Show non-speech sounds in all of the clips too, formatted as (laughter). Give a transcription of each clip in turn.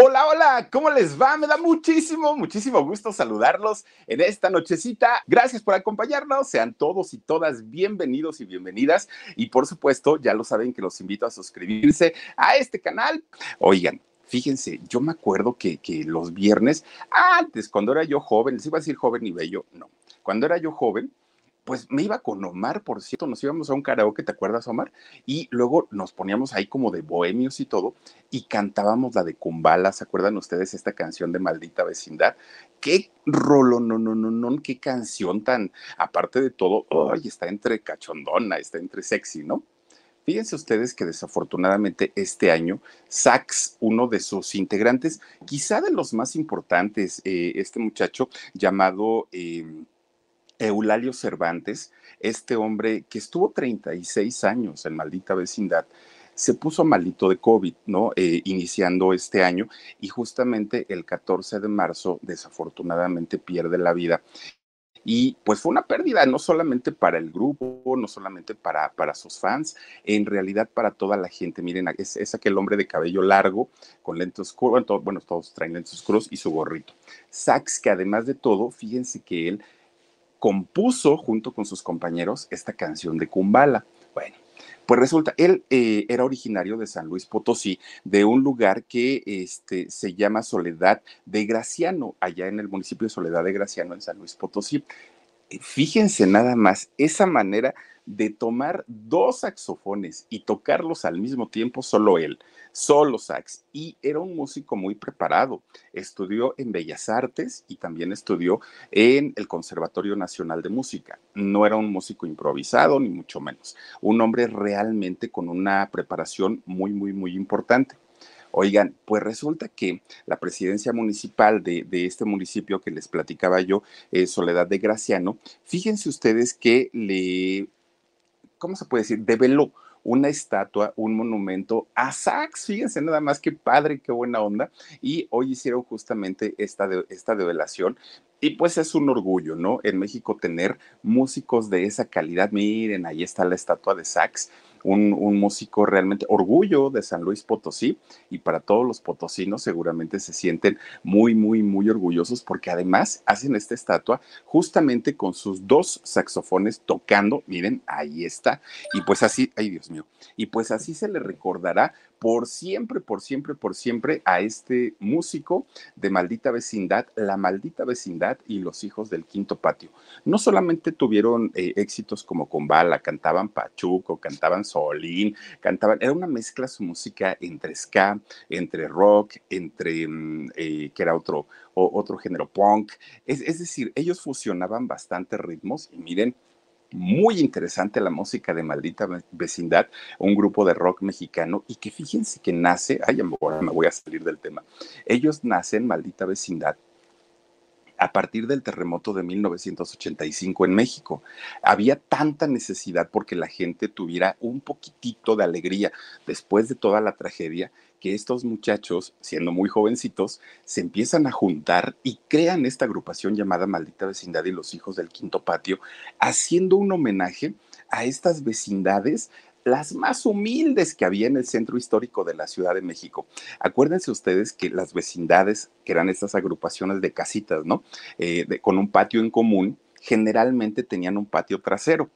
Hola, hola, ¿cómo les va? Me da muchísimo, muchísimo gusto saludarlos en esta nochecita. Gracias por acompañarnos. Sean todos y todas bienvenidos y bienvenidas. Y por supuesto, ya lo saben que los invito a suscribirse a este canal. Oigan, Fíjense, yo me acuerdo que, que, los viernes, antes, cuando era yo joven, les iba a decir joven y bello, no, cuando era yo joven, pues me iba con Omar, por cierto, nos íbamos a un karaoke, ¿te acuerdas, Omar? Y luego nos poníamos ahí como de bohemios y todo, y cantábamos la de Kumbala, ¿se acuerdan ustedes esta canción de Maldita Vecindad? Qué rolo, no, no, no, no, qué canción tan, aparte de todo, ay, está entre cachondona, está entre sexy, ¿no? Fíjense ustedes que desafortunadamente este año Sax, uno de sus integrantes, quizá de los más importantes, eh, este muchacho llamado... Eh, Eulalio Cervantes, este hombre que estuvo 36 años en maldita vecindad, se puso malito de COVID, ¿no? Eh, iniciando este año y justamente el 14 de marzo desafortunadamente pierde la vida. Y pues fue una pérdida no solamente para el grupo, no solamente para, para sus fans, en realidad para toda la gente. Miren, es, es aquel hombre de cabello largo, con lentes oscuros, bueno, todos traen lentes oscuros y su gorrito. Sax, que además de todo, fíjense que él compuso junto con sus compañeros esta canción de Kumbala. Bueno, pues resulta, él eh, era originario de San Luis Potosí, de un lugar que este, se llama Soledad de Graciano, allá en el municipio de Soledad de Graciano, en San Luis Potosí. Fíjense nada más, esa manera de tomar dos saxofones y tocarlos al mismo tiempo, solo él, solo sax. Y era un músico muy preparado. Estudió en Bellas Artes y también estudió en el Conservatorio Nacional de Música. No era un músico improvisado, ni mucho menos. Un hombre realmente con una preparación muy, muy, muy importante. Oigan, pues resulta que la presidencia municipal de, este municipio que les platicaba yo, eh, Soledad de Graciano, fíjense ustedes que le ¿cómo se puede decir? Develó una estatua, un monumento a Sax. Fíjense nada más qué padre, qué buena onda. Y hoy hicieron justamente esta, esta develación. Y pues es un orgullo, ¿no? En México tener músicos de esa calidad. Miren, ahí está la estatua de Sax un, músico realmente orgullo de San Luis Potosí y para todos los potosinos seguramente se sienten muy, muy, muy orgullosos porque además hacen esta estatua justamente con sus dos saxofones tocando, miren, ahí está, y pues así, ay Dios mío, y pues así se le recordará por siempre, por siempre, por siempre a este músico de maldita vecindad, la maldita vecindad y los hijos del quinto patio. No solamente tuvieron eh, éxitos como con Bala, cantaban Pachuco, cantaban Solín, cantaban, era una mezcla su música entre ska, entre rock, entre, mm, eh, que era otro, otro género punk. Es, es decir, ellos fusionaban bastantes ritmos y miren, muy interesante la música de Maldita Vecindad, un grupo de rock mexicano y que fíjense que nace, ay, ahora me voy a salir del tema, ellos nacen Maldita Vecindad a partir del terremoto de 1985 en México. Había tanta necesidad porque la gente tuviera un poquitito de alegría después de toda la tragedia que estos muchachos, siendo muy jovencitos, se empiezan a juntar y crean esta agrupación llamada Maldita Vecindad y los Hijos del Quinto Patio, haciendo un homenaje a estas vecindades las más humildes que había en el centro histórico de la Ciudad de México. Acuérdense ustedes que las vecindades, que eran estas agrupaciones de casitas, ¿no? Eh, con un patio en común, generalmente tenían un patio trasero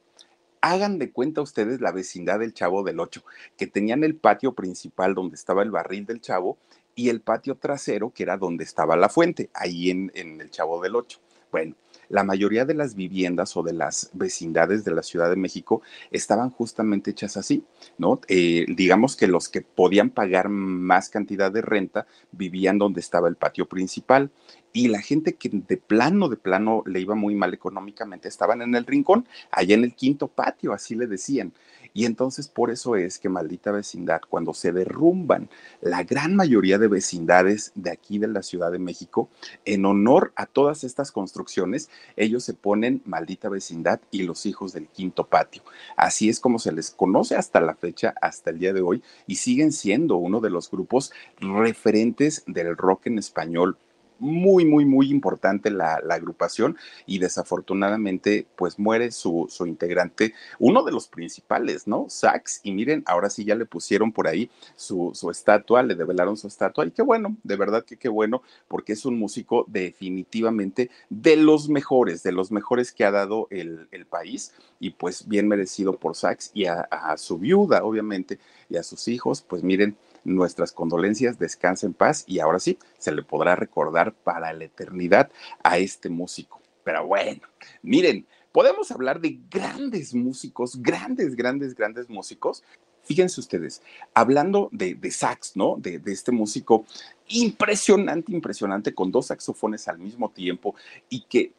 Hagan de cuenta ustedes la vecindad del Chavo del Ocho, que tenían el patio principal donde estaba el barril del Chavo y el patio trasero, que era donde estaba la fuente, ahí en, en el Chavo del Ocho. Bueno, la mayoría de las viviendas o de las vecindades de la Ciudad de México estaban justamente hechas así, ¿no? Eh, digamos que los que podían pagar más cantidad de renta vivían donde estaba el patio principal y la gente que de plano, de plano le iba muy mal económicamente estaban en el rincón, allá en el quinto patio, así le decían. Y entonces por eso es que maldita vecindad, cuando se derrumban la gran mayoría de vecindades de aquí de la Ciudad de México, en honor a todas estas construcciones, ellos se ponen maldita vecindad y los hijos del quinto patio. Así es como se les conoce hasta la fecha, hasta el día de hoy, y siguen siendo uno de los grupos referentes del rock en español muy, muy, muy importante la, agrupación y desafortunadamente pues muere su, integrante, uno de los principales, ¿no? Sax, y miren, ahora sí ya le pusieron por ahí su, estatua, le develaron su estatua y qué bueno, de verdad que qué bueno, porque es un músico definitivamente de los mejores, de los mejores que ha dado el, país y pues bien merecido por Sax y a su viuda, obviamente, y a sus hijos, pues miren, nuestras condolencias, descansa en paz y ahora sí, se le podrá recordar para la eternidad a este músico. Pero bueno, miren, podemos hablar de grandes músicos, grandes, grandes, grandes músicos. Fíjense ustedes, hablando de, sax, ¿no? De, este músico impresionante, impresionante, con dos saxofones al mismo tiempo y que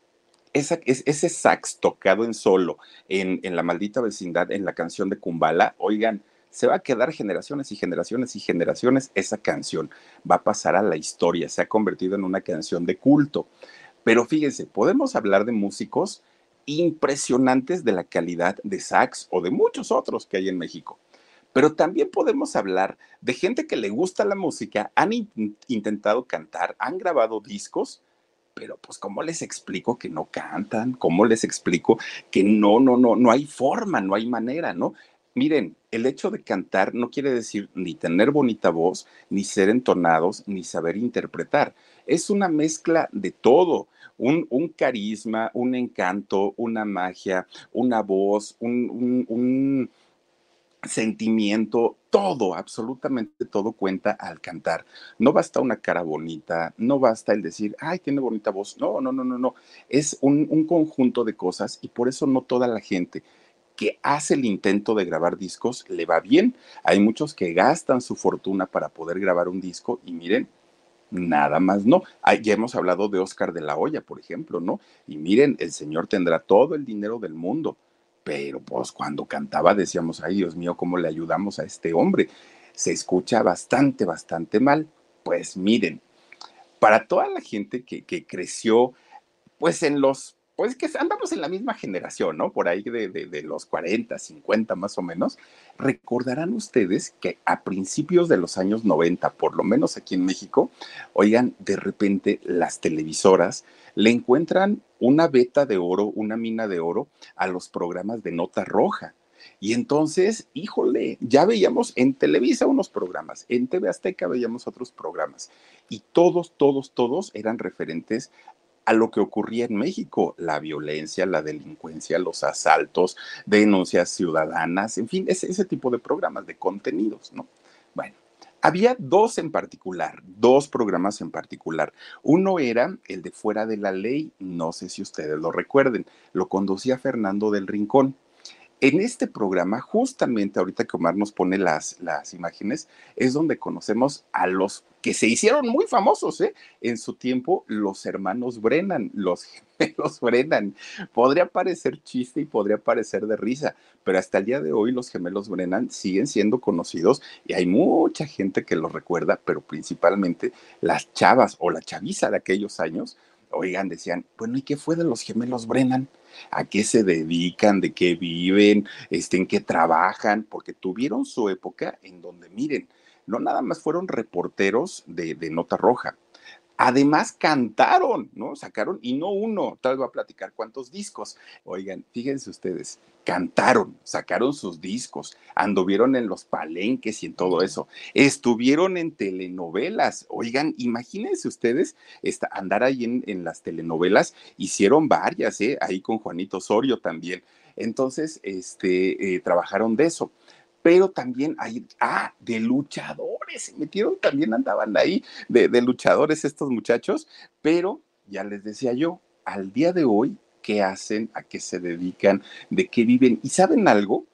ese sax tocado en solo en, en la maldita vecindad, en la canción de Kumbala, oigan, se va a quedar generaciones y generaciones y generaciones esa canción. Va a pasar a la historia, se ha convertido en una canción de culto. Pero fíjense, podemos hablar de músicos impresionantes de la calidad de sax o de muchos otros que hay en México. Pero también podemos hablar de gente que le gusta la música, han intentado cantar, han grabado discos, pero pues cómo les explico que no cantan, cómo les explico que no, no, no, no hay forma, no hay manera, ¿no? Miren, el hecho de cantar no quiere decir ni tener bonita voz, ni ser entonados, ni saber interpretar. Es una mezcla de todo, un, carisma, un encanto, una magia, una voz, un, sentimiento, todo, absolutamente todo cuenta al cantar. No basta una cara bonita, no basta el decir, ay, tiene bonita voz. No, no, no, no, no. Es un conjunto de cosas y por eso no toda la gente que hace el intento de grabar discos le va bien. Hay muchos que gastan su fortuna para poder grabar un disco y miren, nada más no. ya hemos hablado de Oscar de la Hoya, por ejemplo, ¿no? Y miren, el señor tendrá todo el dinero del mundo, pero pues cuando cantaba decíamos, ay Dios mío, ¿cómo le ayudamos a este hombre? Se escucha bastante, bastante mal. Pues miren, para toda la gente que, que creció pues en los pues que andamos en la misma generación, ¿no? Por ahí de, los 40, 50 más o menos. Recordarán ustedes que a principios de los años 90, por lo menos aquí en México, oigan, de repente las televisoras le encuentran una beta de oro, una mina de oro a los programas de nota roja. Y entonces, híjole, ya veíamos en Televisa unos programas, en TV Azteca veíamos otros programas, y todos, todos, todos eran referentes a lo que ocurría en México, la violencia, la delincuencia, los asaltos, denuncias ciudadanas, en fin, ese, ese tipo de programas, de contenidos, ¿no? Bueno, había dos en particular, dos programas en particular. Uno era el de Fuera de la Ley, no sé si ustedes lo recuerden, lo conducía Fernando del Rincón. En este programa, justamente ahorita que Omar nos pone las, las imágenes, es donde conocemos a los que se hicieron muy famosos ¿eh? en su tiempo, los hermanos Brennan, los (laughs) gemelos Brennan. Podría parecer chiste y podría parecer de risa, pero hasta el día de hoy los gemelos Brennan siguen siendo conocidos y hay mucha gente que los recuerda, pero principalmente las chavas o la chaviza de aquellos años, oigan, decían, bueno, ¿y qué fue de los gemelos Brennan? a qué se dedican, de qué viven, este, en qué trabajan, porque tuvieron su época en donde, miren, no nada más fueron reporteros de, de Nota Roja, Además cantaron, ¿no? Sacaron, y no uno, tal vez voy a platicar cuántos discos. Oigan, fíjense ustedes, cantaron, sacaron sus discos, anduvieron en los palenques y en todo eso, estuvieron en telenovelas. Oigan, imagínense ustedes andar ahí en, en las telenovelas, hicieron varias, ¿eh? Ahí con Juanito Osorio también. Entonces, este, eh, trabajaron de eso pero también hay, ah, de luchadores, se metieron, también andaban ahí de, de, luchadores estos muchachos, pero ya les decía yo, al día de hoy, ¿qué hacen? ¿A qué se dedican? ¿De qué viven? ¿Y saben algo?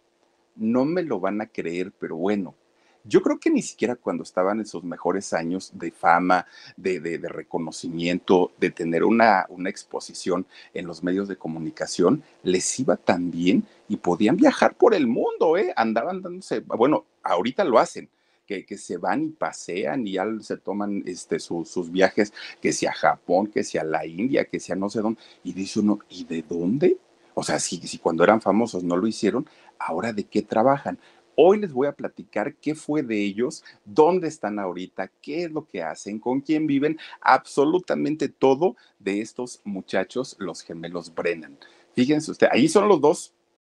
No me lo van a creer, pero bueno, yo creo que ni siquiera cuando estaban en sus mejores años de fama, de, de, de reconocimiento, de tener una, una, exposición en los medios de comunicación, les iba tan bien y podían viajar por el mundo, ¿eh? Andaban dándose, bueno, ahorita lo hacen. Que, se van y pasean y ya se toman este, su, sus viajes, que sea a Japón, que sea a la India, que sea no sé dónde. Y dice uno, ¿y de dónde? O sea, si, si cuando eran famosos no lo hicieron, ahora de qué trabajan. Hoy les voy a platicar qué fue de ellos, dónde están ahorita, qué es lo que hacen, con quién viven, absolutamente todo de estos muchachos, los gemelos Brennan. Fíjense usted, ahí son los dos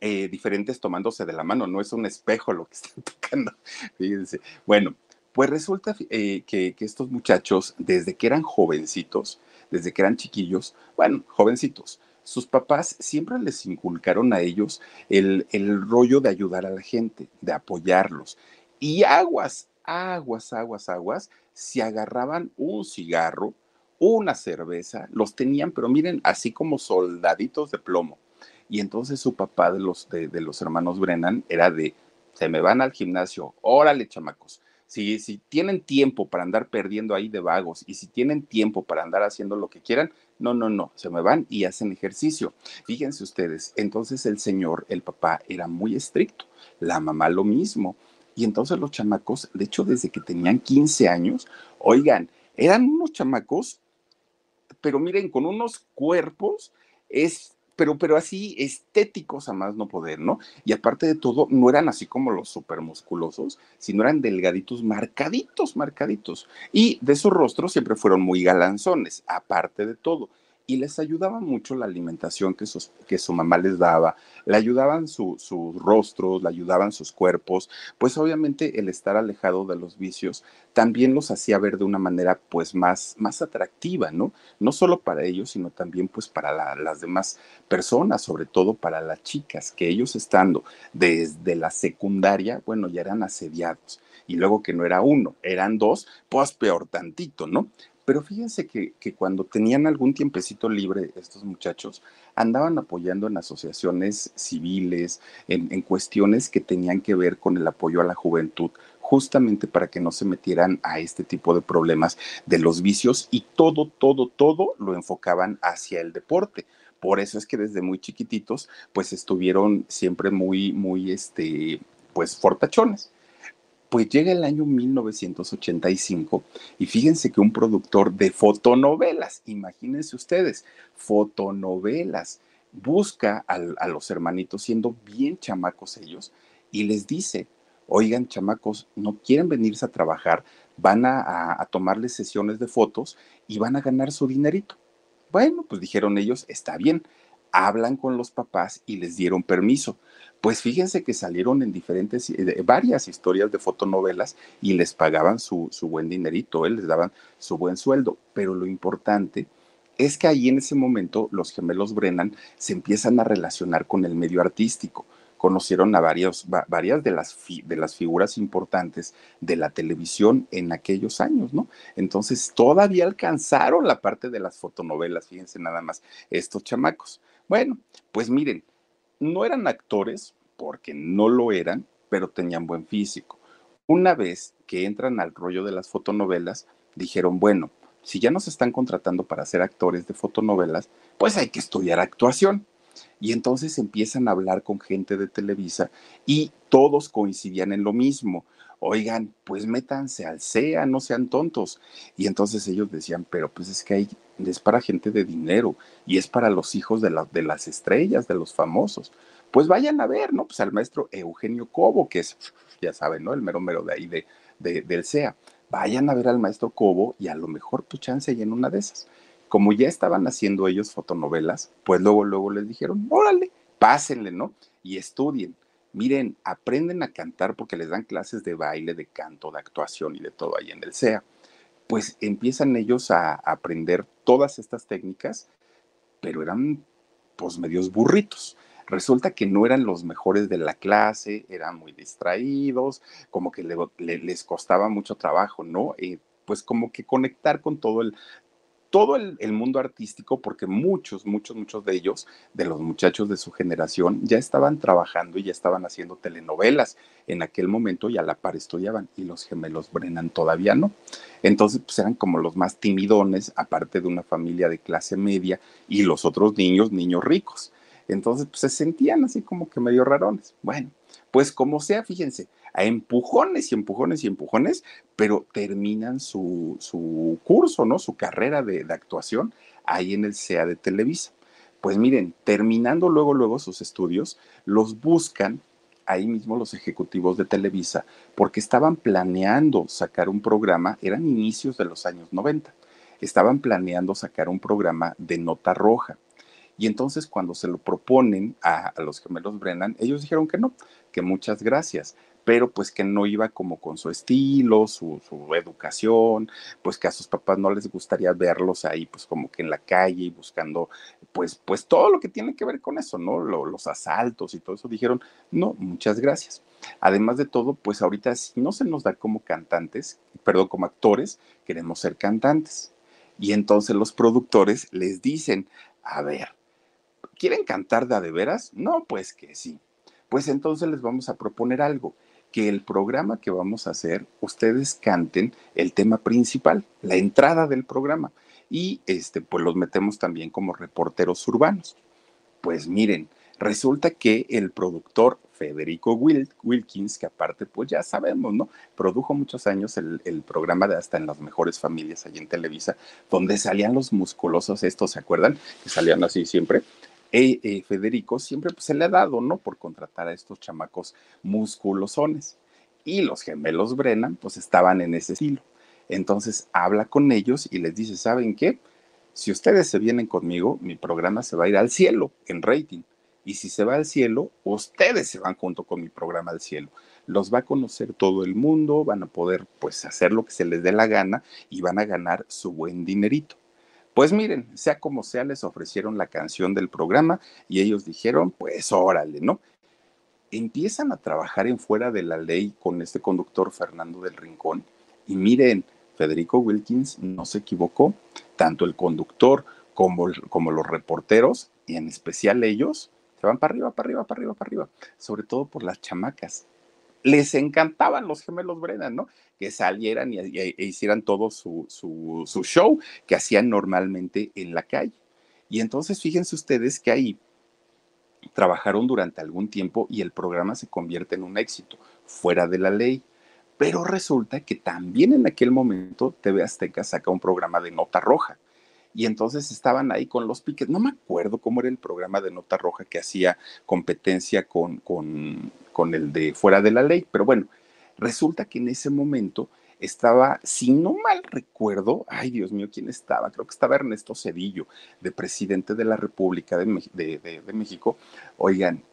eh, diferentes tomándose de la mano, no es un espejo lo que (laughs) están tocando. Fíjense. Bueno, pues resulta eh, que, estos muchachos, desde que eran jovencitos, desde que eran chiquillos, bueno, jovencitos, sus papás siempre les inculcaron a ellos el, el rollo de ayudar a la gente, de apoyarlos. Y aguas, aguas, aguas, aguas, si agarraban un cigarro, una cerveza, los tenían, pero miren, así como soldaditos de plomo y entonces su papá de los, de, los hermanos Brennan era de, se me van al gimnasio, órale chamacos. Si, si tienen tiempo para andar perdiendo ahí de vagos y si tienen tiempo para andar haciendo lo que quieran, no, no, no, se me van y hacen ejercicio. Fíjense ustedes, entonces el señor, el papá, era muy estricto, la mamá lo mismo. Y entonces los chamacos, de hecho, desde que tenían 15 años, oigan, eran unos chamacos, pero miren, con unos cuerpos, es pero, pero así estéticos a más no poder, ¿no? Y aparte de todo, no eran así como los súper musculosos, sino eran delgaditos, marcaditos, marcaditos. Y de sus rostros siempre fueron muy galanzones, aparte de todo y les ayudaba mucho la alimentación que, que su mamá les daba, le ayudaban su, sus rostros, le ayudaban sus cuerpos, pues obviamente el estar alejado de los vicios también los hacía ver de una manera pues más, más atractiva, ¿no? No solo para ellos, sino también pues para la, las demás personas, sobre todo para las chicas, que ellos estando desde la secundaria, bueno, ya eran asediados y luego que no era uno, eran dos, pues peor tantito, ¿no? Pero fíjense que, que, cuando tenían algún tiempecito libre estos muchachos, andaban apoyando en asociaciones civiles, en, en, cuestiones que tenían que ver con el apoyo a la juventud, justamente para que no se metieran a este tipo de problemas de los vicios y todo, todo, todo lo enfocaban hacia el deporte. Por eso es que desde muy chiquititos, pues estuvieron siempre muy, muy, este, pues fortachones. Pues llega el año 1985 y fíjense que un productor de fotonovelas, imagínense ustedes, fotonovelas, busca a, los hermanitos siendo bien chamacos ellos y les dice, oigan chamacos, no quieren venirse a trabajar, van a, a tomarles sesiones de fotos y van a ganar su dinerito. Bueno, pues dijeron ellos, está bien, hablan con los papás y les dieron permiso. Pues fíjense que salieron en diferentes, eh, varias historias de fotonovelas y les pagaban su, su buen dinerito, ¿eh? les daban su buen sueldo. Pero lo importante es que ahí en ese momento los gemelos Brennan se empiezan a relacionar con el medio artístico. Conocieron a varias de las, de las figuras importantes de la televisión en aquellos años, ¿no? Entonces todavía alcanzaron la parte de las fotonovelas, fíjense nada más, estos chamacos. Bueno, pues miren, no eran actores, porque no lo eran, pero tenían buen físico. Una vez que entran al rollo de las fotonovelas, dijeron, bueno, si ya nos están contratando para ser actores de fotonovelas, pues hay que estudiar actuación. Y entonces empiezan a hablar con gente de Televisa y todos coincidían en lo mismo. Oigan, pues métanse al CEA, no sean tontos. Y entonces ellos decían, pero pues es que hay, es para gente de dinero y es para los hijos de, de las estrellas, de los famosos. Pues vayan a ver, ¿no? Pues al maestro Eugenio Cobo, que es, (laughs) ya saben, ¿no? El mero mero de ahí de, del CEA. Vayan a ver al maestro Cobo y a lo mejor tu chance y en una de esas. Como ya estaban haciendo ellos fotonovelas, pues luego, luego les dijeron, órale, pásenle, ¿no? Y estudien miren, aprenden a cantar porque les dan clases de baile, de canto, de actuación y de todo ahí en el SEA. Pues empiezan ellos a aprender todas estas técnicas, pero eran pues medios burritos. Resulta que no eran los mejores de la clase, eran muy distraídos, como que les costaba mucho trabajo, ¿no? Eh, pues como que conectar con todo el, todo el, mundo artístico, porque muchos, muchos, muchos de ellos, de los muchachos de su generación, ya estaban trabajando y ya estaban haciendo telenovelas en aquel momento y a la par estudiaban, y los gemelos Brennan todavía no. Entonces, pues eran como los más timidones, aparte de una familia de clase media, y los otros niños, niños ricos. Entonces, pues se sentían así como que medio rarones. Bueno, pues como sea, fíjense, a empujones y empujones y empujones, pero terminan su, curso, ¿no? Su carrera de, de, actuación ahí en el CEA de Televisa. Pues miren, terminando luego, luego sus estudios, los buscan ahí mismo los ejecutivos de Televisa porque estaban planeando sacar un programa, eran inicios de los años 90, estaban planeando sacar un programa de nota roja. Y entonces cuando se lo proponen a, a, los gemelos Brennan, ellos dijeron que no, que muchas gracias, pero pues que no iba como con su estilo, su, educación, pues que a sus papás no les gustaría verlos ahí pues como que en la calle y buscando pues, pues todo lo que tiene que ver con eso, ¿no? los asaltos y todo eso. Dijeron, no, muchas gracias. Además de todo, pues ahorita si no se nos da como cantantes, perdón, como actores, queremos ser cantantes. Y entonces los productores les dicen, a ver, ¿quieren cantar de a de veras? No, pues que sí. Pues entonces les vamos a proponer algo que el programa que vamos a hacer, ustedes canten el tema principal, la entrada del programa. Y este, pues los metemos también como reporteros urbanos. Pues miren, resulta que el productor Federico Wilkins, que aparte, pues ya sabemos, ¿no? Produjo muchos años el, programa de Hasta en las mejores familias allí en Televisa, donde salían los musculosos estos, ¿se acuerdan? Que salían así siempre. Eh, eh, Federico siempre pues, se le ha dado, ¿no? Por contratar a estos chamacos musculosones. Y los gemelos Brennan, pues estaban en ese estilo. Entonces habla con ellos y les dice, ¿saben qué? Si ustedes se vienen conmigo, mi programa se va a ir al cielo en rating. Y si se va al cielo, ustedes se van junto con mi programa al cielo. Los va a conocer todo el mundo, van a poder pues hacer lo que se les dé la gana y van a ganar su buen dinerito. Pues miren, sea como sea, les ofrecieron la canción del programa y ellos dijeron, pues órale, ¿no? Empiezan a trabajar en fuera de la ley con este conductor Fernando del Rincón y miren, Federico Wilkins no se equivocó, tanto el conductor como, como los reporteros y en especial ellos se van para arriba, para arriba, para arriba, para arriba, sobre todo por las chamacas les encantaban los gemelos Brennan, ¿no? Que salieran y, e hicieran todo su, show que hacían normalmente en la calle. Y entonces fíjense ustedes que ahí trabajaron durante algún tiempo y el programa se convierte en un éxito, fuera de la ley. Pero resulta que también en aquel momento TV Azteca saca un programa de nota roja. Y entonces estaban ahí con los piques. No me acuerdo cómo era el programa de nota roja que hacía competencia con, con con el de fuera de la ley. Pero bueno, resulta que en ese momento estaba, si no mal recuerdo, ay Dios mío, ¿quién estaba? Creo que estaba Ernesto Cedillo, de presidente de la República de, México. Oigan,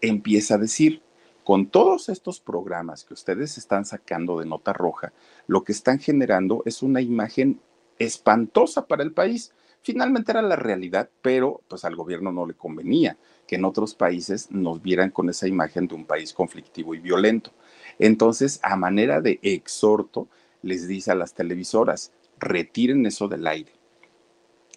empieza a decir, con todos estos programas que ustedes están sacando de nota roja, lo que están generando es una imagen espantosa para el país. Finalmente era la realidad, pero pues al gobierno no le convenía que en otros países nos vieran con esa imagen de un país conflictivo y violento. Entonces, a manera de exhorto, les dice a las televisoras, retiren eso del aire.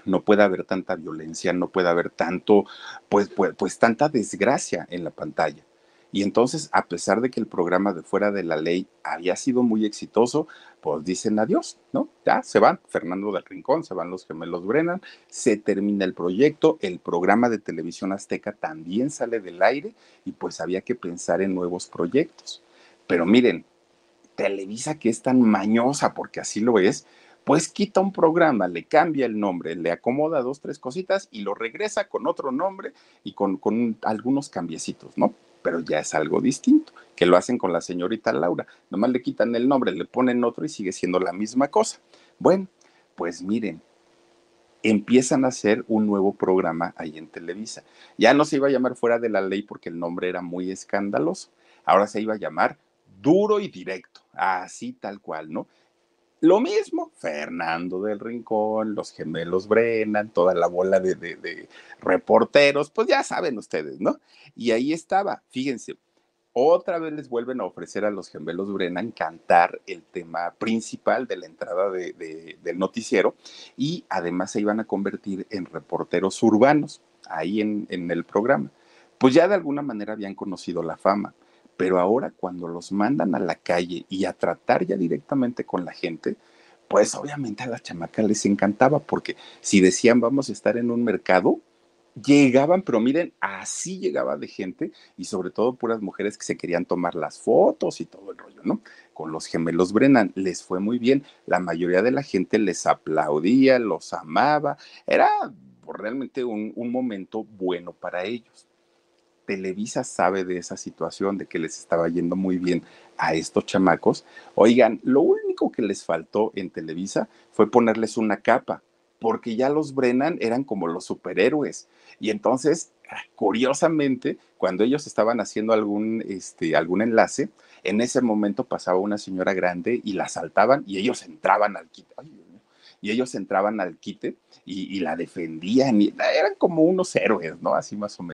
No puede haber tanta violencia, no puede haber tanto, pues, pues, pues tanta desgracia en la pantalla. Y entonces, a pesar de que el programa de Fuera de la Ley había sido muy exitoso, pues dicen adiós, ¿no? Ya se van, Fernando del Rincón, se van los gemelos Brennan, se termina el proyecto, el programa de televisión azteca también sale del aire y pues había que pensar en nuevos proyectos. Pero miren, Televisa, que es tan mañosa, porque así lo es, pues quita un programa, le cambia el nombre, le acomoda dos, tres cositas y lo regresa con otro nombre y con, con algunos cambiecitos, ¿no? Pero ya es algo distinto, que lo hacen con la señorita Laura. Nomás le quitan el nombre, le ponen otro y sigue siendo la misma cosa. Bueno, pues miren, empiezan a hacer un nuevo programa ahí en Televisa. Ya no se iba a llamar Fuera de la Ley porque el nombre era muy escandaloso. Ahora se iba a llamar Duro y Directo, así tal cual, ¿no? Lo mismo, Fernando del Rincón, los gemelos Brennan, toda la bola de, de reporteros, pues ya saben ustedes, ¿no? Y ahí estaba, fíjense, otra vez les vuelven a ofrecer a los gemelos Brennan cantar el tema principal de la entrada del noticiero y además se iban a convertir en reporteros urbanos ahí en, en el programa. Pues ya de alguna manera habían conocido la fama, pero ahora cuando los mandan a la calle y a tratar ya directamente con la gente, pues obviamente a la chamaca les encantaba porque si decían vamos a estar en un mercado, llegaban, pero miren, así llegaba de gente y sobre todo puras mujeres que se querían tomar las fotos y todo el rollo, ¿no? Con los gemelos Brennan les fue muy bien, la mayoría de la gente les aplaudía, los amaba, era realmente un, un momento bueno para ellos. Televisa sabe de esa situación, de que les estaba yendo muy bien a estos chamacos. Oigan, lo único que les faltó en Televisa fue ponerles una capa, porque ya los Brennan eran como los superhéroes. Y entonces, curiosamente, cuando ellos estaban haciendo algún, este, algún enlace, en ese momento pasaba una señora grande y la saltaban y ellos entraban al quite. y ellos entraban al quite y la defendían. Y eran como unos héroes, ¿no? Así más o menos.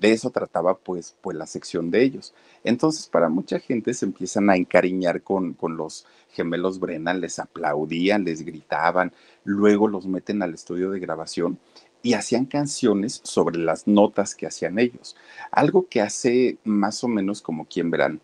De eso trataba pues, pues la sección de ellos. Entonces para mucha gente se empiezan a encariñar con, con los gemelos Brennan, les aplaudían, les gritaban, luego los meten al estudio de grabación y hacían canciones sobre las notas que hacían ellos. Algo que hace más o menos como quien verán,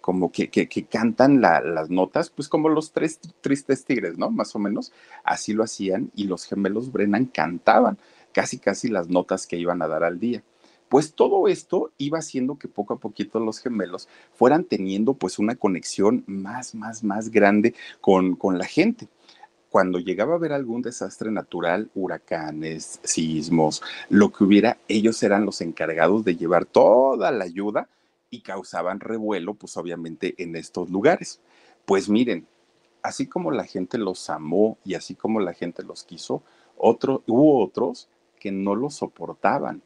como que, que, cantan la, las notas, pues como los tres tristes tigres, ¿no? Más o menos, así lo hacían y los gemelos Brennan cantaban casi casi las notas que iban a dar al día. Pues todo esto iba haciendo que poco a poquito los gemelos fueran teniendo pues una conexión más, más, más grande con, con la gente cuando llegaba a haber algún desastre natural, huracanes, sismos, lo que hubiera, ellos eran los encargados de llevar toda la ayuda y causaban revuelo, pues obviamente en estos lugares. Pues miren, así como la gente los amó y así como la gente los quiso, hubo otros que no los soportaban.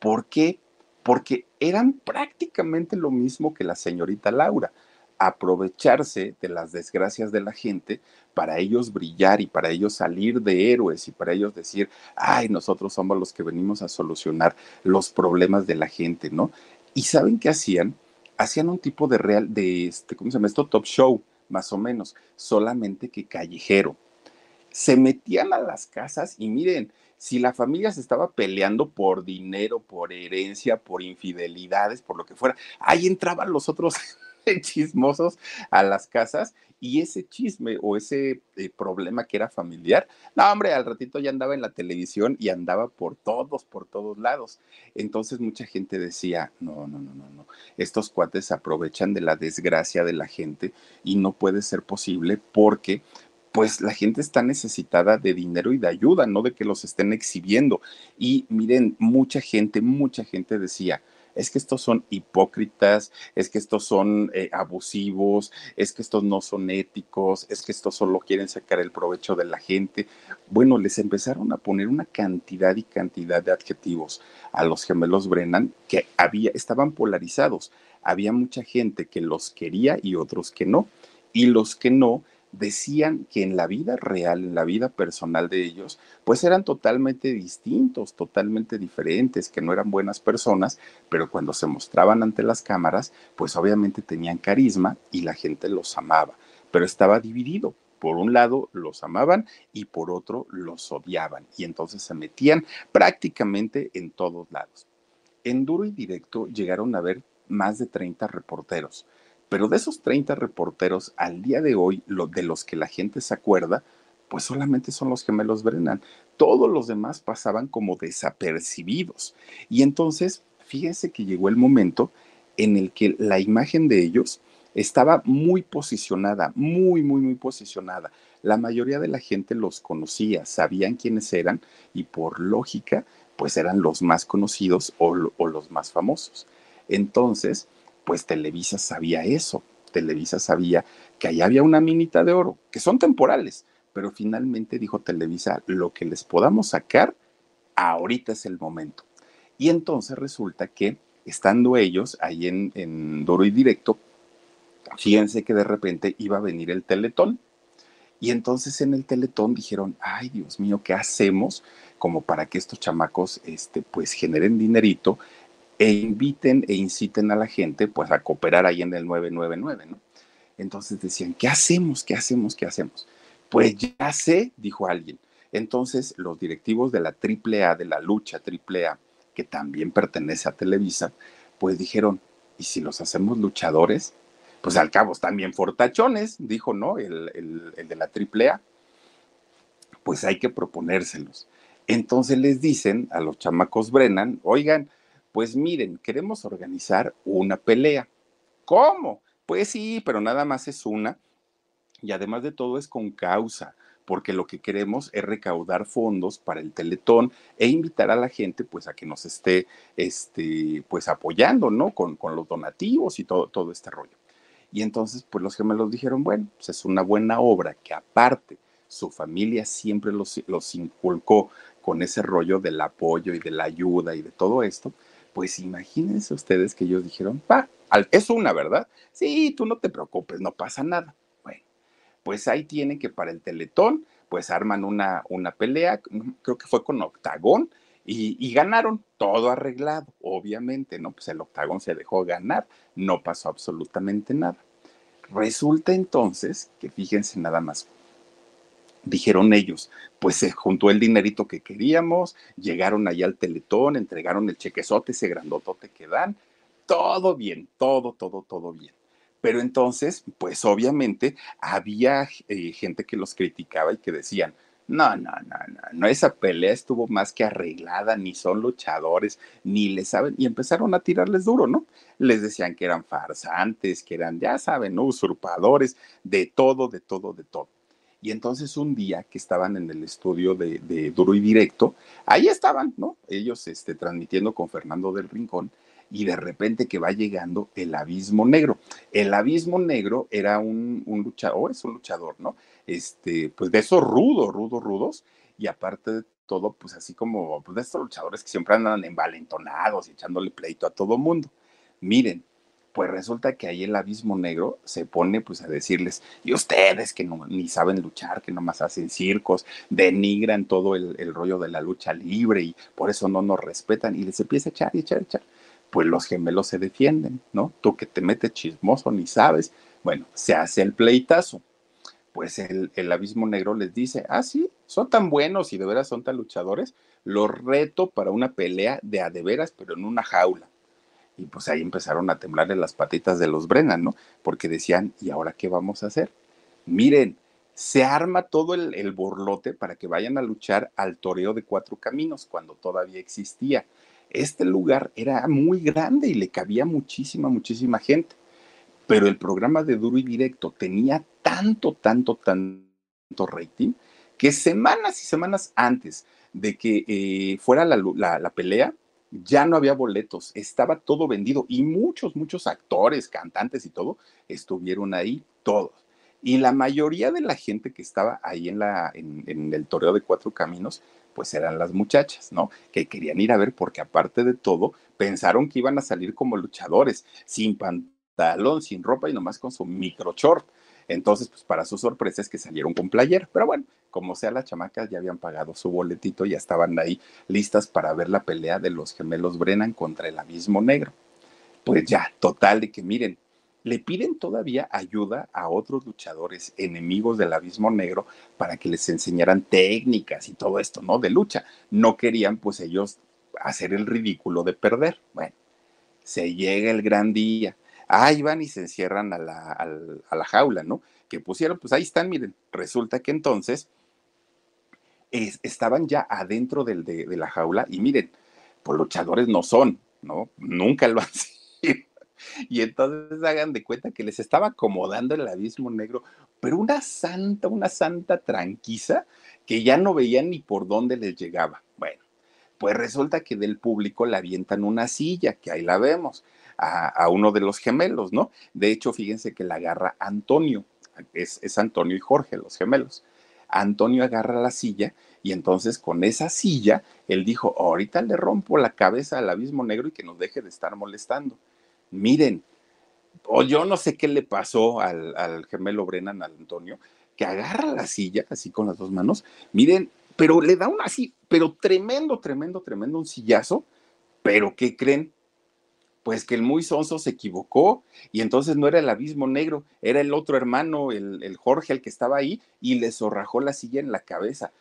¿Por qué? Porque eran prácticamente lo mismo que la señorita Laura, aprovecharse de las desgracias de la gente para ellos brillar y para ellos salir de héroes y para ellos decir, ay, nosotros somos los que venimos a solucionar los problemas de la gente, ¿no? Y ¿saben qué hacían? Hacían un tipo de real, de este, ¿cómo se llama esto? Top show, más o menos, solamente que callejero. Se metían a las casas y miren, si la familia se estaba peleando por dinero, por herencia, por infidelidades, por lo que fuera, ahí entraban los otros (laughs) chismosos a las casas y ese chisme o ese eh, problema que era familiar, no, hombre, al ratito ya andaba en la televisión y andaba por todos, por todos lados. Entonces mucha gente decía, no, no, no, no, no, estos cuates aprovechan de la desgracia de la gente y no puede ser posible porque pues la gente está necesitada de dinero y de ayuda, no de que los estén exhibiendo. Y miren, mucha gente, mucha gente decía, es que estos son hipócritas, es que estos son eh, abusivos, es que estos no son éticos, es que estos solo quieren sacar el provecho de la gente. Bueno, les empezaron a poner una cantidad y cantidad de adjetivos a los gemelos Brennan que había, estaban polarizados. Había mucha gente que los quería y otros que no. Y los que no decían que en la vida real, en la vida personal de ellos, pues eran totalmente distintos, totalmente diferentes, que no eran buenas personas, pero cuando se mostraban ante las cámaras, pues obviamente tenían carisma y la gente los amaba, pero estaba dividido. Por un lado los amaban y por otro los odiaban y entonces se metían prácticamente en todos lados. En duro y directo llegaron a ver más de 30 reporteros pero de esos 30 reporteros, al día de hoy, de los que la gente se acuerda, pues solamente son los gemelos Brennan. Todos los demás pasaban como desapercibidos. Y entonces, fíjense que llegó el momento en el que la imagen de ellos estaba muy posicionada, muy, muy, muy posicionada. La mayoría de la gente los conocía, sabían quiénes eran y por lógica, pues eran los más conocidos o los más famosos. Entonces, pues Televisa sabía eso. Televisa sabía que allá había una minita de oro, que son temporales, pero finalmente dijo Televisa, lo que les podamos sacar, ahorita es el momento. Y entonces resulta que estando ellos ahí en, en Duro y Directo, fíjense que de repente iba a venir el Teletón. Y entonces en el Teletón dijeron, ay Dios mío, ¿qué hacemos como para que estos chamacos este, pues generen dinerito e inviten e inciten a la gente pues a cooperar ahí en el 999, ¿no? Entonces decían, ¿qué hacemos? ¿Qué hacemos? ¿Qué hacemos? Pues ya sé, dijo alguien. Entonces los directivos de la AAA, de la lucha AAA, que también pertenece a Televisa, pues dijeron, ¿y si los hacemos luchadores? Pues al cabo también fortachones, dijo, ¿no? El, el, el de la AAA. Pues hay que proponérselos. Entonces les dicen a los chamacos Brennan, oigan, pues miren, queremos organizar una pelea. ¿Cómo? Pues sí, pero nada más es una. Y además de todo es con causa, porque lo que queremos es recaudar fondos para el Teletón e invitar a la gente pues a que nos esté este, pues apoyando, ¿no? Con, con los donativos y todo, todo este rollo. Y entonces pues los gemelos dijeron, bueno, pues es una buena obra que aparte su familia siempre los, los inculcó con ese rollo del apoyo y de la ayuda y de todo esto, pues imagínense ustedes que ellos dijeron, pa, es una, ¿verdad? Sí, tú no te preocupes, no pasa nada. Bueno, pues ahí tienen que para el Teletón, pues arman una, una pelea, creo que fue con Octagón, y, y, ganaron todo arreglado, obviamente, ¿no? Pues el Octagón se dejó ganar, no pasó absolutamente nada. Resulta entonces que fíjense nada más, dijeron ellos, pues se juntó el dinerito que queríamos, llegaron allá al teletón, entregaron el chequezote, ese grandotote que dan, todo bien, todo, todo, todo bien. Pero entonces, pues obviamente había eh, gente que los criticaba y que decían, no, no, no, no, no, esa pelea estuvo más que arreglada, ni son luchadores, ni le saben, y empezaron a tirarles duro, ¿no? Les decían que eran farsantes, que eran, ya saben, ¿no? usurpadores, de todo, de todo, de todo. Y entonces un día que estaban en el estudio de, Duro y Directo, ahí estaban, ¿no? Ellos este, transmitiendo con Fernando del Rincón y de repente que va llegando el abismo negro. El abismo negro era un, luchador, es un luchador, ¿no? Este, pues de esos rudos, rudos, rudos, y aparte de todo, pues así como pues de estos luchadores que siempre andan envalentonados y echándole pleito a todo mundo. Miren, pues resulta que ahí el abismo negro se pone pues a decirles, y ustedes que no, ni saben luchar, que nomás hacen circos, denigran todo el, rollo de la lucha libre y por eso no nos respetan y les empieza a echar y echar y echar. Pues los gemelos se defienden, ¿no? Tú que te metes chismoso ni sabes. Bueno, se hace el pleitazo. Pues el, el abismo negro les dice, ah, sí, son tan buenos y de veras son tan luchadores, los reto para una pelea de a de veras, pero en una jaula y pues ahí empezaron a temblarle las patitas de los Brennan, ¿no? Porque decían, ¿y ahora qué vamos a hacer? Miren, se arma todo el, el borlote para que vayan a luchar al toreo de cuatro caminos cuando todavía existía. Este lugar era muy grande y le cabía muchísima, muchísima gente. Pero el programa de duro y directo tenía tanto, tanto, tanto rating que semanas y semanas antes de que eh, fuera la, la, la pelea, ya no había boletos, estaba todo vendido y muchos, muchos actores, cantantes y todo estuvieron ahí, todos. Y la mayoría de la gente que estaba ahí en, la, en, el toreo de cuatro caminos, pues eran las muchachas, ¿no? Que querían ir a ver porque aparte de todo, pensaron que iban a salir como luchadores, sin pantalón, sin ropa y nomás con su micro short. Entonces, pues para su sorpresa es que salieron con player. Pero bueno, como sea, las chamacas ya habían pagado su boletito, ya estaban ahí listas para ver la pelea de los gemelos Brennan contra el abismo negro. Pues ya, total de que miren, le piden todavía ayuda a otros luchadores enemigos del abismo negro para que les enseñaran técnicas y todo esto, ¿no? De lucha. No querían pues ellos hacer el ridículo de perder. Bueno, se llega el gran día. Ahí van y se encierran a la, a la jaula, ¿no? Que pusieron, pues ahí están, miren. Resulta que entonces estaban ya adentro del, de, la jaula y miren, pues luchadores no son, ¿no? Nunca lo (laughs) han sido y entonces hagan de cuenta que les estaba acomodando el abismo negro, pero una santa, una santa tranquila que ya no veían ni por dónde les llegaba. Bueno, pues resulta que del público le avientan una silla, que ahí la vemos, a, uno de los gemelos, ¿no? De hecho, fíjense que la agarra Antonio, es, es Antonio y Jorge, los gemelos. Antonio agarra la silla y entonces con esa silla, él dijo, ahorita le rompo la cabeza al abismo negro y que nos deje de estar molestando miren, o yo no sé qué le pasó al, gemelo Brennan, al Antonio, que agarra la silla así con las dos manos, miren, pero le da un así, pero tremendo, tremendo, tremendo un sillazo, pero ¿qué creen? Pues que el muy sonso se equivocó y entonces no era el abismo negro, era el otro hermano, el, Jorge, el que estaba ahí, y le zorrajó la silla en la cabeza.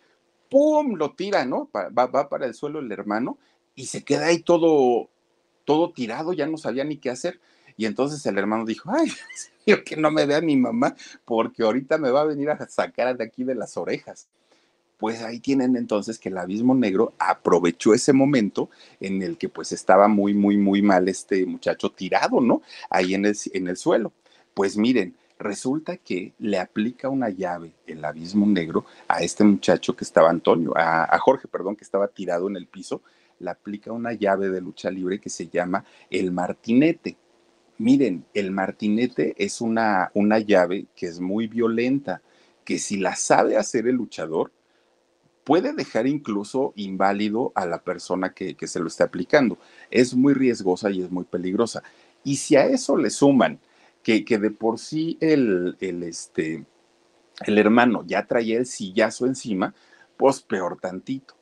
¡Pum! Lo tira, ¿no? Va, va para el suelo el hermano y se queda ahí todo todo tirado, ya no sabía ni qué hacer. Y entonces el hermano dijo, ay, (laughs) Dios que no me vea mi mamá, porque ahorita me va a venir a sacar de aquí de las orejas. Pues ahí tienen entonces que el abismo negro aprovechó ese momento en el que pues estaba muy, muy, muy mal este muchacho tirado, ¿no? Ahí en el, en el suelo. Pues miren, resulta que le aplica una llave el abismo negro a este muchacho que estaba Antonio, a, a Jorge, perdón, que estaba tirado en el piso le aplica una llave de lucha libre que se llama el martinete. Miren, el martinete es una, una llave que es muy violenta, que si la sabe hacer el luchador, puede dejar incluso inválido a la persona que, se lo está aplicando. Es muy riesgosa y es muy peligrosa. Y si a eso le suman que, que de por sí el, el, este, el hermano ya traía el sillazo encima, pues peor tantito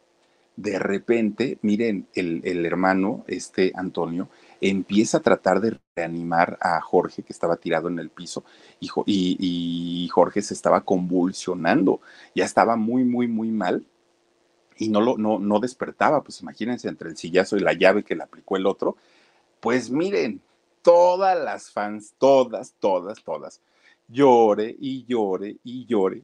de repente, miren, el, hermano, este Antonio, empieza a tratar de reanimar a Jorge, que estaba tirado en el piso, y, y, Jorge se estaba convulsionando, ya estaba muy, muy, muy mal, y no, lo, no, no despertaba, pues imagínense, entre el sillazo y la llave que le aplicó el otro, pues miren, todas las fans, todas, todas, todas, llore y llore y llore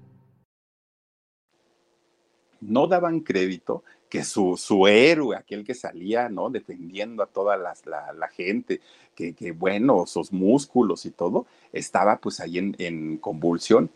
no daban crédito que su, su héroe, aquel que salía, ¿no? Defendiendo a toda la, la, gente, que, que, bueno, sus músculos y todo, estaba pues ahí en, en, convulsión.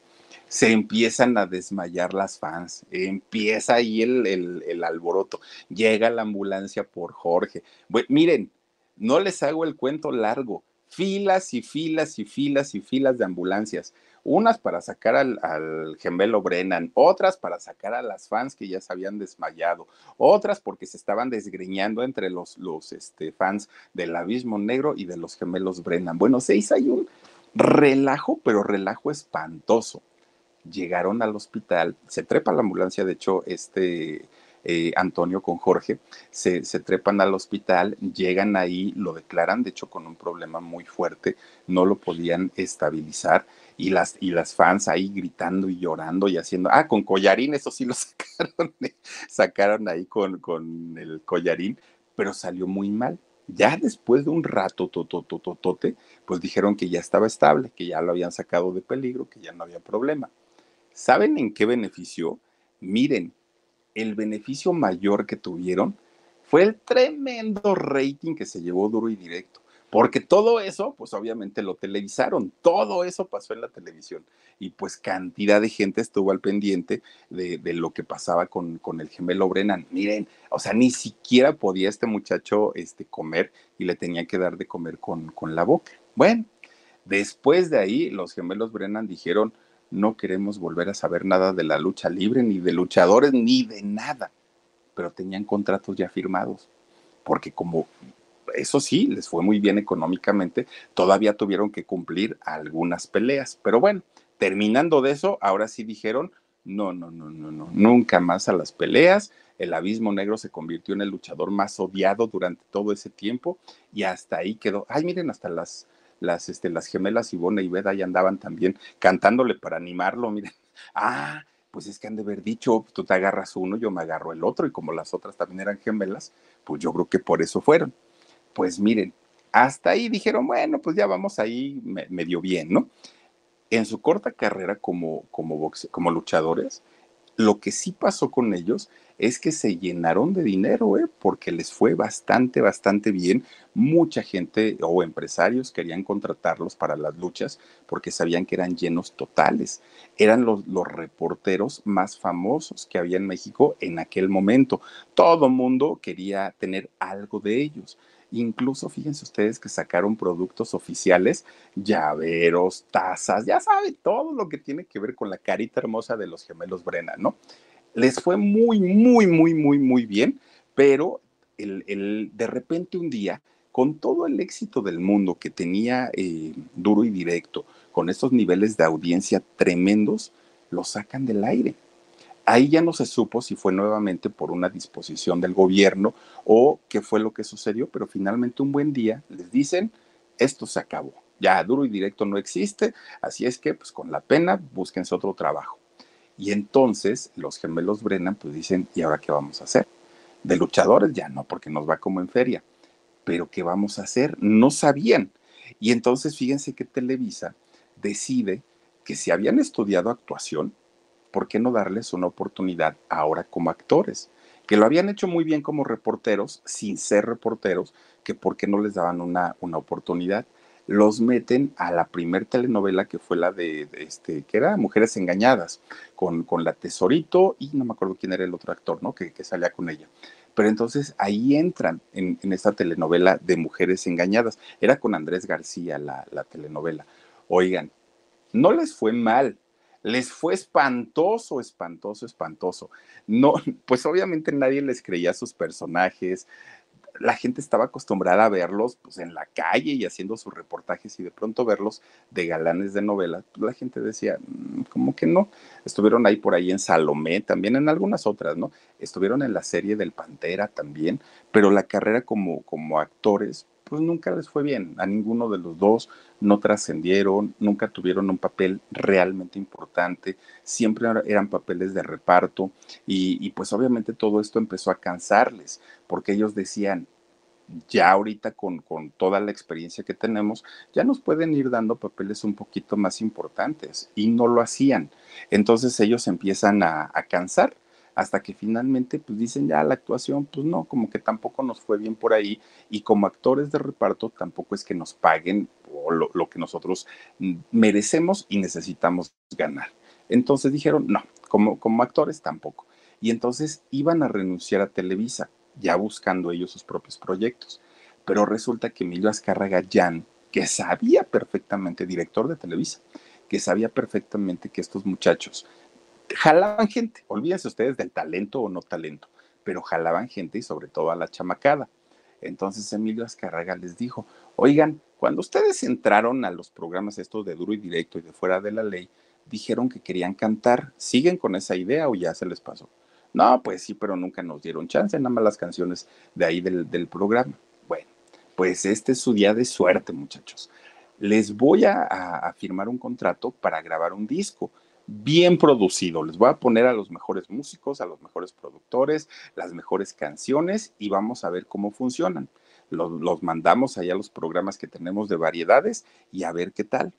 Se empiezan a desmayar las fans, empieza ahí el, el, el alboroto, llega la ambulancia por Jorge. Miren, no les hago el cuento largo, filas y filas y filas y filas de ambulancias unas para sacar al, gemelo Brennan, otras para sacar a las fans que ya se habían desmayado, otras porque se estaban desgreñando entre los, los este, fans del Abismo Negro y de los gemelos Brennan. Bueno, se hizo ahí un relajo, pero relajo espantoso. Llegaron al hospital, se trepa la ambulancia, de hecho, este eh, Antonio con Jorge, se, se, trepan al hospital, llegan ahí, lo declaran, de hecho, con un problema muy fuerte, no lo podían estabilizar y las, y las fans ahí gritando y llorando y haciendo, ah, con collarín, eso sí lo (laughs) sacaron, sacaron ahí con, con el collarín, pero salió muy mal. Ya después de un rato, totototote, pues dijeron que ya estaba estable, que ya lo habían sacado de peligro, que ya no había problema. ¿Saben en qué benefició? Miren, el beneficio mayor que tuvieron fue el tremendo rating que se llevó duro y directo porque todo eso, pues obviamente lo televisaron, todo eso pasó en la televisión y pues cantidad de gente estuvo al pendiente de, lo que pasaba con, con, el gemelo Brennan. Miren, o sea, ni siquiera podía este muchacho este, comer y le tenía que dar de comer con, con la boca. Bueno, después de ahí los gemelos Brennan dijeron, no queremos volver a saber nada de la lucha libre, ni de luchadores, ni de nada, pero tenían contratos ya firmados, porque como eso sí, les fue muy bien económicamente, todavía tuvieron que cumplir algunas peleas, pero bueno, terminando de eso, ahora sí dijeron, no, no, no, no, no, nunca más a las peleas. El Abismo Negro se convirtió en el luchador más odiado durante todo ese tiempo y hasta ahí quedó. Ay, miren, hasta las, las, este, las gemelas Ivona y Veda ya andaban también cantándole para animarlo, miren. (laughs) Ah, pues es que han de haber dicho, tú te agarras uno, yo me agarro el otro, y como las otras también eran gemelas, pues yo creo que por eso fueron. Pues miren, hasta ahí dijeron, bueno, pues ya vamos ahí medio bien, ¿no? En su corta carrera como, como, como luchadores, lo que sí pasó con ellos es que se llenaron de dinero, ¿eh? porque les fue bastante, bastante bien. Mucha gente o empresarios querían contratarlos para las luchas porque sabían que eran llenos totales. Eran los, los reporteros más famosos que había en México en aquel momento. Todo mundo quería tener algo de ellos. Incluso fíjense ustedes que sacaron productos oficiales, llaveros, tazas, ya saben, todo lo que tiene que ver con la carita hermosa de los gemelos Brennan, ¿no? Les fue muy, muy, muy, muy, muy bien, pero el, de repente un día, con todo el éxito del mundo que tenía eh, duro y directo, con estos niveles de audiencia tremendos, lo sacan del aire. Ahí ya no se supo si fue nuevamente por una disposición del gobierno o qué fue lo que sucedió, pero finalmente un buen día les dicen, esto se acabó, ya duro y directo no existe, así es que pues con la pena búsquense otro trabajo. Y entonces los gemelos Brennan pues dicen, ¿y ahora qué vamos a hacer? De luchadores ya no, porque nos va como en feria, pero ¿qué vamos a hacer? No sabían. Y entonces fíjense que Televisa decide que si habían estudiado actuación, ¿por qué no darles una oportunidad ahora como actores? Que lo habían hecho muy bien como reporteros, sin ser reporteros, que por qué no les daban una, una oportunidad. Los meten a la primer telenovela que fue la de, este, que era Mujeres Engañadas, con, con, la Tesorito y no me acuerdo quién era el otro actor, ¿no? Que, que salía con ella. Pero entonces ahí entran en, en, esta telenovela de Mujeres Engañadas. Era con Andrés García la, la telenovela. Oigan, no les fue mal, les fue espantoso, espantoso, espantoso. No, pues obviamente nadie les creía a sus personajes. La gente estaba acostumbrada a verlos pues, en la calle y haciendo sus reportajes y de pronto verlos de galanes de novela, la gente decía, mm, ¿cómo que no? Estuvieron ahí por ahí en Salomé, también en algunas otras, ¿no? Estuvieron en la serie del Pantera también, pero la carrera como, como actores, pues nunca les fue bien. A ninguno de los dos no trascendieron, nunca tuvieron un papel realmente importante, siempre eran papeles de reparto y, pues obviamente todo esto empezó a cansarles porque ellos decían, ya ahorita con, con, toda la experiencia que tenemos, ya nos pueden ir dando papeles un poquito más importantes y no lo hacían. Entonces ellos empiezan a, a cansar hasta que finalmente pues dicen ya la actuación, pues no, como que tampoco nos fue bien por ahí y como actores de reparto tampoco es que nos paguen lo, lo que nosotros merecemos y necesitamos ganar. Entonces dijeron, no, como, como actores tampoco. Y entonces iban a renunciar a Televisa, ya buscando ellos sus propios proyectos. Pero resulta que Emilio Azcárraga Jan, que sabía perfectamente, director de Televisa, que sabía perfectamente que estos muchachos jalaban gente, olvídense ustedes del talento o no talento, pero jalaban gente y sobre todo a la chamacada. Entonces Emilio Azcarraga les dijo, oigan, cuando ustedes entraron a los programas estos de duro y directo y de fuera de la ley, dijeron que querían cantar, ¿siguen con esa idea o ya se les pasó? No, pues sí, pero nunca nos dieron chance, nada más las canciones de ahí del, del programa. Bueno, pues este es su día de suerte, muchachos. Les voy a, a firmar un contrato para grabar un disco bien producido. Les voy a poner a los mejores músicos, a los mejores productores, las mejores canciones y vamos a ver cómo funcionan. Los, mandamos allá a los programas que tenemos de variedades y a ver qué tal.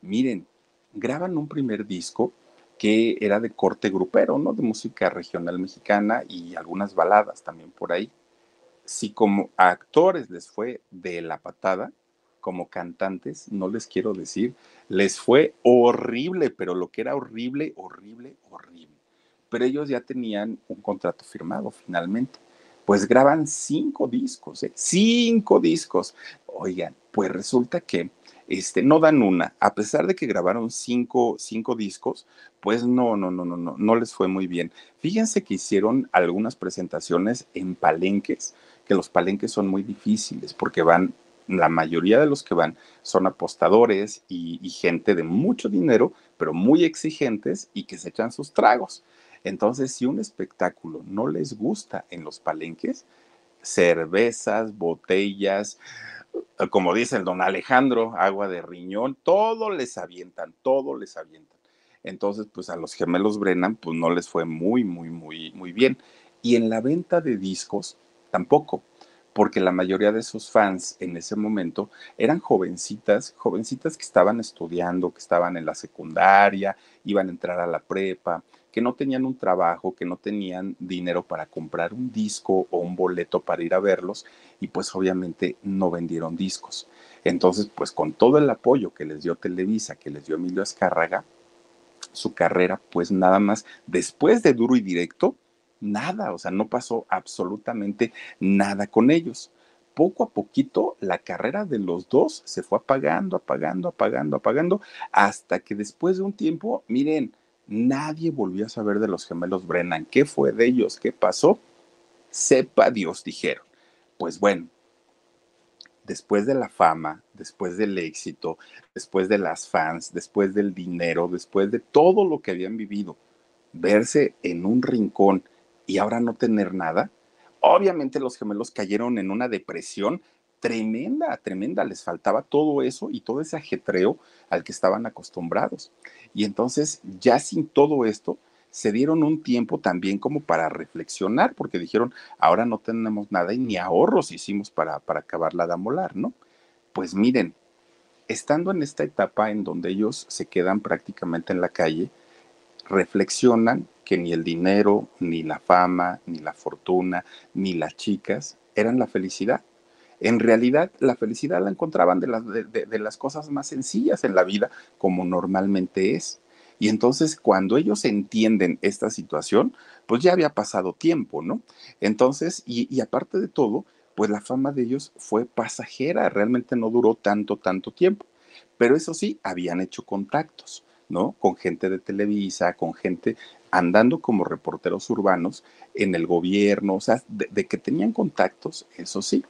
Miren, graban un primer disco que era de corte grupero, ¿no? De música regional mexicana y algunas baladas también por ahí. Si como actores les fue de la patada, como cantantes, no les quiero decir, les fue horrible, pero lo que era horrible, horrible, horrible. Pero ellos ya tenían un contrato firmado finalmente. Pues graban cinco discos, ¿eh? cinco discos. Oigan, pues resulta que este, no dan una, a pesar de que grabaron cinco, cinco discos, pues no, no, no, no, no, no les fue muy bien. Fíjense que hicieron algunas presentaciones en palenques, que los palenques son muy difíciles porque van la mayoría de los que van son apostadores y, gente de mucho dinero, pero muy exigentes y que se echan sus tragos. Entonces, si un espectáculo no les gusta en los palenques, cervezas, botellas, como dice el don Alejandro, agua de riñón, todo les avientan, todo les avientan. Entonces, pues a los gemelos Brennan, pues no les fue muy, muy, muy, muy bien. Y en la venta de discos, tampoco, porque la mayoría de sus fans en ese momento eran jovencitas, jovencitas que estaban estudiando, que estaban en la secundaria, iban a entrar a la prepa, que no tenían un trabajo, que no tenían dinero para comprar un disco o un boleto para ir a verlos y pues obviamente no vendieron discos. Entonces, pues con todo el apoyo que les dio Televisa, que les dio Emilio Azcárraga, su carrera, pues nada más, después de duro y directo, nada, o sea, no pasó absolutamente nada con ellos. Poco a poquito la carrera de los dos se fue apagando, apagando, apagando, apagando, hasta que después de un tiempo, miren, Nadie volvió a saber de los gemelos Brennan. ¿Qué fue de ellos? ¿Qué pasó? Sepa Dios, dijeron. Pues bueno, después de la fama, después del éxito, después de las fans, después del dinero, después de todo lo que habían vivido, verse en un rincón y ahora no tener nada, obviamente los gemelos cayeron en una depresión tremenda, tremenda, les faltaba todo eso y todo ese ajetreo al que estaban acostumbrados. Y entonces, ya sin todo esto, se dieron un tiempo también como para reflexionar, porque dijeron, ahora no tenemos nada y ni ahorros hicimos para, para acabar la molar, ¿no? Pues miren, estando en esta etapa en donde ellos se quedan prácticamente en la calle, reflexionan que ni el dinero, ni la fama, ni la fortuna, ni las chicas eran la felicidad en realidad, la felicidad la encontraban de las, de, las cosas más sencillas en la vida, como normalmente es. Y entonces, cuando ellos entienden esta situación, pues ya había pasado tiempo, ¿no? Entonces, y, y aparte de todo, pues la fama de ellos fue pasajera, realmente no duró tanto, tanto tiempo. Pero eso sí, habían hecho contactos, ¿no? Con gente de Televisa, con gente andando como reporteros urbanos en el gobierno, o sea, de que tenían contactos, eso sí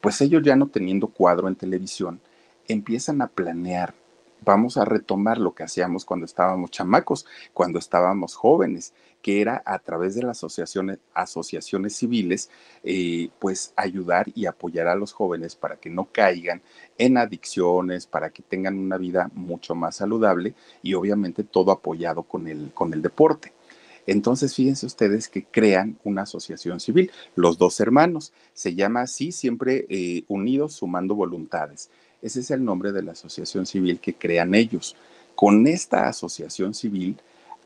pues ellos ya no teniendo cuadro en televisión, empiezan a planear, vamos a retomar lo que hacíamos cuando estábamos chamacos, cuando estábamos jóvenes, que era a través de las asociaciones, asociaciones civiles, eh, pues ayudar y apoyar a los jóvenes para que no caigan en adicciones, para que tengan una vida mucho más saludable y obviamente todo apoyado con el, con el deporte. Entonces, fíjense ustedes que crean una asociación civil, los dos hermanos. Se llama así, siempre eh, unidos sumando voluntades. Ese es el nombre de la asociación civil que crean ellos. Con esta asociación civil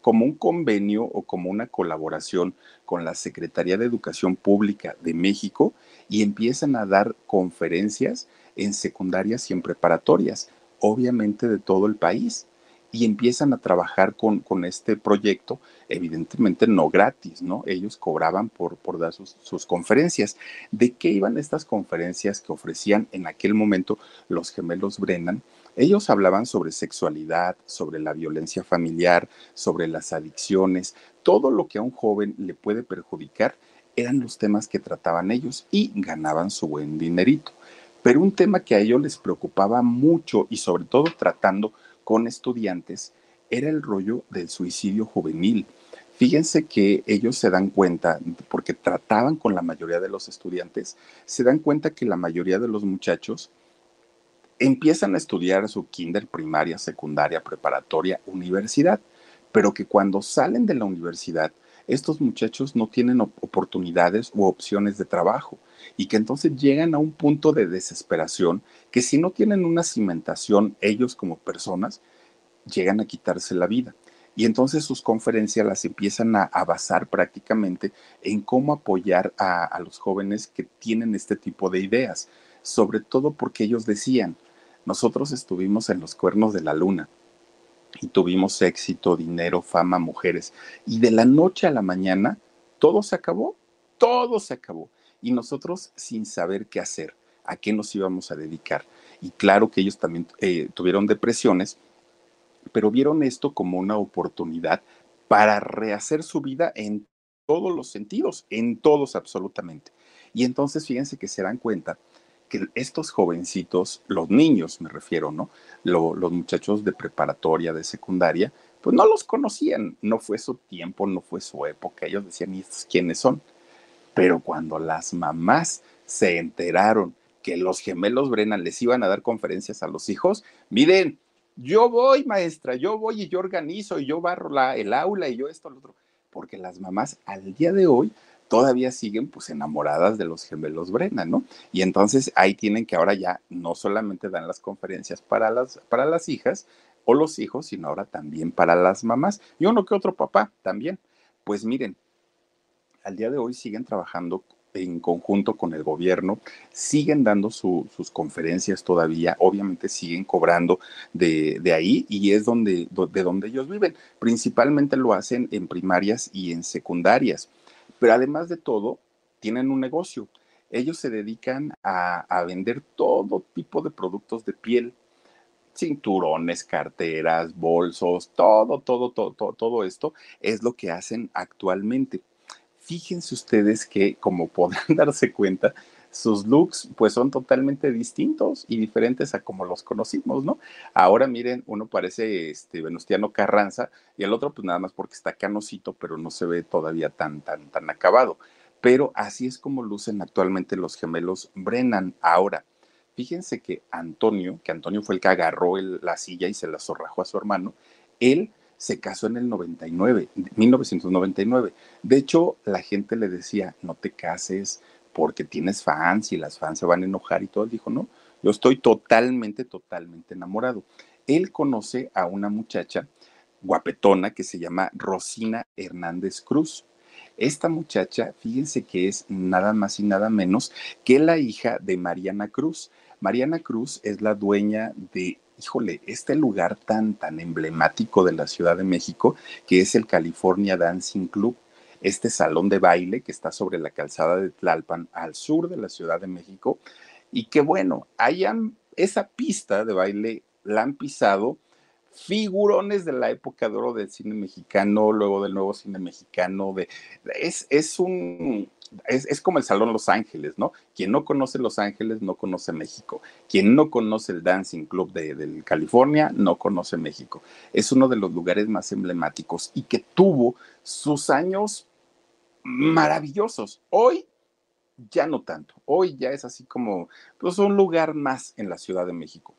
como un convenio o como una colaboración con la Secretaría de Educación Pública de México y empiezan a dar conferencias en secundarias y en preparatorias, obviamente de todo el país, y empiezan a trabajar con, con este proyecto, evidentemente no gratis, ¿no? Ellos cobraban por, por dar sus, sus conferencias. ¿De qué iban estas conferencias que ofrecían en aquel momento los gemelos Brennan? Ellos hablaban sobre sexualidad, sobre la violencia familiar, sobre las adicciones, todo lo que a un joven le puede perjudicar eran los temas que trataban ellos y ganaban su buen dinerito. Pero un tema que a ellos les preocupaba mucho y sobre todo tratando con estudiantes era el rollo del suicidio juvenil. Fíjense que ellos se dan cuenta, porque trataban con la mayoría de los estudiantes, se dan cuenta que la mayoría de los muchachos empiezan a estudiar su kinder, primaria, secundaria, preparatoria, universidad, pero que cuando salen de la universidad, estos muchachos no tienen oportunidades u opciones de trabajo y que entonces llegan a un punto de desesperación que si no tienen una cimentación ellos como personas, llegan a quitarse la vida. Y entonces sus conferencias las empiezan a, basar prácticamente en cómo apoyar a, a los jóvenes que tienen este tipo de ideas, sobre todo porque ellos decían, nosotros estuvimos en los cuernos de la luna y tuvimos éxito, dinero, fama, mujeres, y de la noche a la mañana todo se acabó, todo se acabó, y nosotros sin saber qué hacer, a qué nos íbamos a dedicar. Y claro que ellos también eh, tuvieron depresiones pero vieron esto como una oportunidad para rehacer su vida en todos los sentidos, en todos absolutamente. Y entonces fíjense que se dan cuenta que estos jovencitos, los niños me refiero, ¿no? los muchachos de preparatoria, de secundaria, pues no los conocían, no fue su tiempo, no fue su época, ellos decían, ¿y quiénes son? Pero cuando las mamás se enteraron que los gemelos Brennan les iban a dar conferencias a los hijos, miren, yo voy, maestra, yo voy y yo organizo y yo barro el aula y yo esto, lo otro. Porque las mamás al día de hoy todavía siguen pues enamoradas de los gemelos Brennan, ¿no? Y entonces ahí tienen que ahora ya no solamente dan las conferencias para las, para las hijas o los hijos, sino ahora también para las mamás y uno que otro papá también. Pues miren, al día de hoy siguen trabajando en conjunto con el gobierno, siguen dando sus conferencias todavía, obviamente siguen cobrando de, ahí y es donde, de donde ellos viven. Principalmente lo hacen en primarias y en secundarias, pero además de todo, tienen un negocio. Ellos se dedican a, a vender todo tipo de productos de piel, cinturones, carteras, bolsos, todo, todo, todo, todo, todo esto es lo que hacen actualmente fíjense ustedes que, como (laughs) podrán darse cuenta, sus looks pues son totalmente distintos y diferentes a como los conocimos, ¿no? Ahora miren, uno parece este Venustiano Carranza y el otro pues nada más porque está canosito, pero no se ve todavía tan tan tan acabado. Pero así es como lucen actualmente los gemelos Brennan. Ahora, fíjense que Antonio, que Antonio fue el que agarró la silla y se la zorrajó a su hermano, él se casó en el 99, 1999. De hecho, la gente le decía, no te cases porque tienes fans y las fans se van a enojar y todo. Él dijo, no, yo estoy totalmente, totalmente enamorado. Él conoce a una muchacha guapetona que se llama Rosina Hernández Cruz. Esta muchacha, fíjense que es nada más y nada menos que la hija de Mariana Cruz. Mariana Cruz es la dueña de híjole, este lugar tan, tan emblemático de la Ciudad de México, que es el California Dancing Club, este salón de baile que está sobre la calzada de Tlalpan, al sur de la Ciudad de México, y que bueno, hayan esa pista de baile la han pisado figurones de la época de oro del cine mexicano, luego del nuevo cine mexicano, de, es, es un, es, como el Salón Los Ángeles, ¿no? Quien no conoce Los Ángeles no conoce México. Quien no conoce el Dancing Club de, California no conoce México. Es uno de los lugares más emblemáticos y que tuvo sus años maravillosos. Hoy ya no tanto. Hoy ya es así como pues, un lugar más en la Ciudad de México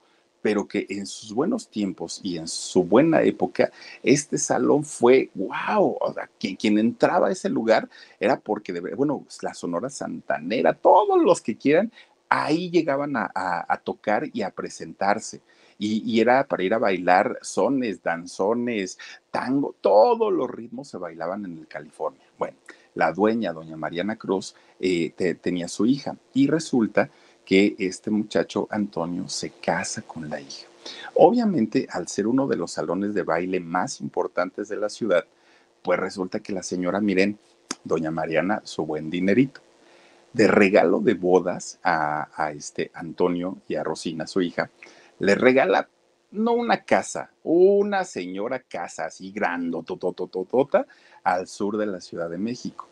pero que en sus buenos tiempos y en su buena época, este salón fue, wow, o sea, quien, entraba a ese lugar era porque, de, bueno, la Sonora Santanera, todos los que quieran, ahí llegaban a, tocar y a presentarse. Y, era para ir a bailar sones, danzones, tango, todos los ritmos se bailaban en California. Bueno, la dueña, doña Mariana Cruz, eh, tenía su hija y resulta que este muchacho Antonio se casa con la hija. Obviamente, al ser uno de los salones de baile más importantes de la ciudad, pues resulta que la señora, miren, doña Mariana, su buen dinerito. De regalo de bodas a, este Antonio y a Rosina, su hija, le regala no una casa, una señora casa así grandototototota al sur de la Ciudad de México.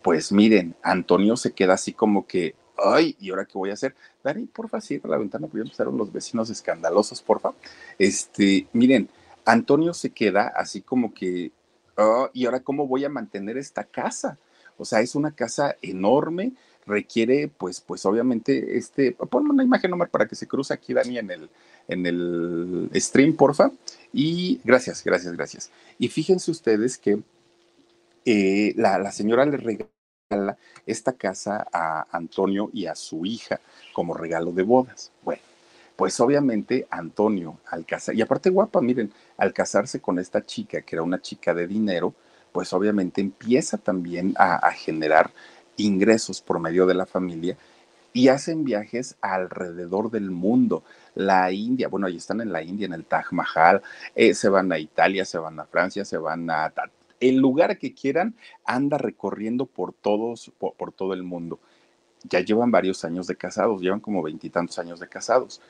Pues miren, Antonio se queda así como que, ay, ¿y ahora qué voy a hacer? Dani, porfa, cierra la ventana, porque empezaron los vecinos escandalosos, porfa. Este, miren, Antonio se queda así como que, Oh, y ahora, ¿cómo voy a mantener esta casa? O sea, es una casa enorme, requiere, pues, pues obviamente, este, ponme una imagen, Omar, para que se cruce aquí, Dani, en el, en el stream, porfa. Y gracias, gracias, gracias. Y fíjense ustedes que eh, la, la señora le regala esta casa a Antonio y a su hija como regalo de bodas. Bueno, pues obviamente Antonio, al casar, y aparte guapa, miren, al casarse con esta chica, que era una chica de dinero, pues obviamente empieza también a, generar ingresos por medio de la familia y hacen viajes alrededor del mundo. La India, bueno, ahí están en la India, en el Taj Mahal, eh, se van a Italia, se van a Francia, se van a... El lugar que quieran, anda recorriendo por todos, por todo el mundo. Ya llevan varios años de casados, llevan como veintitantos años de casados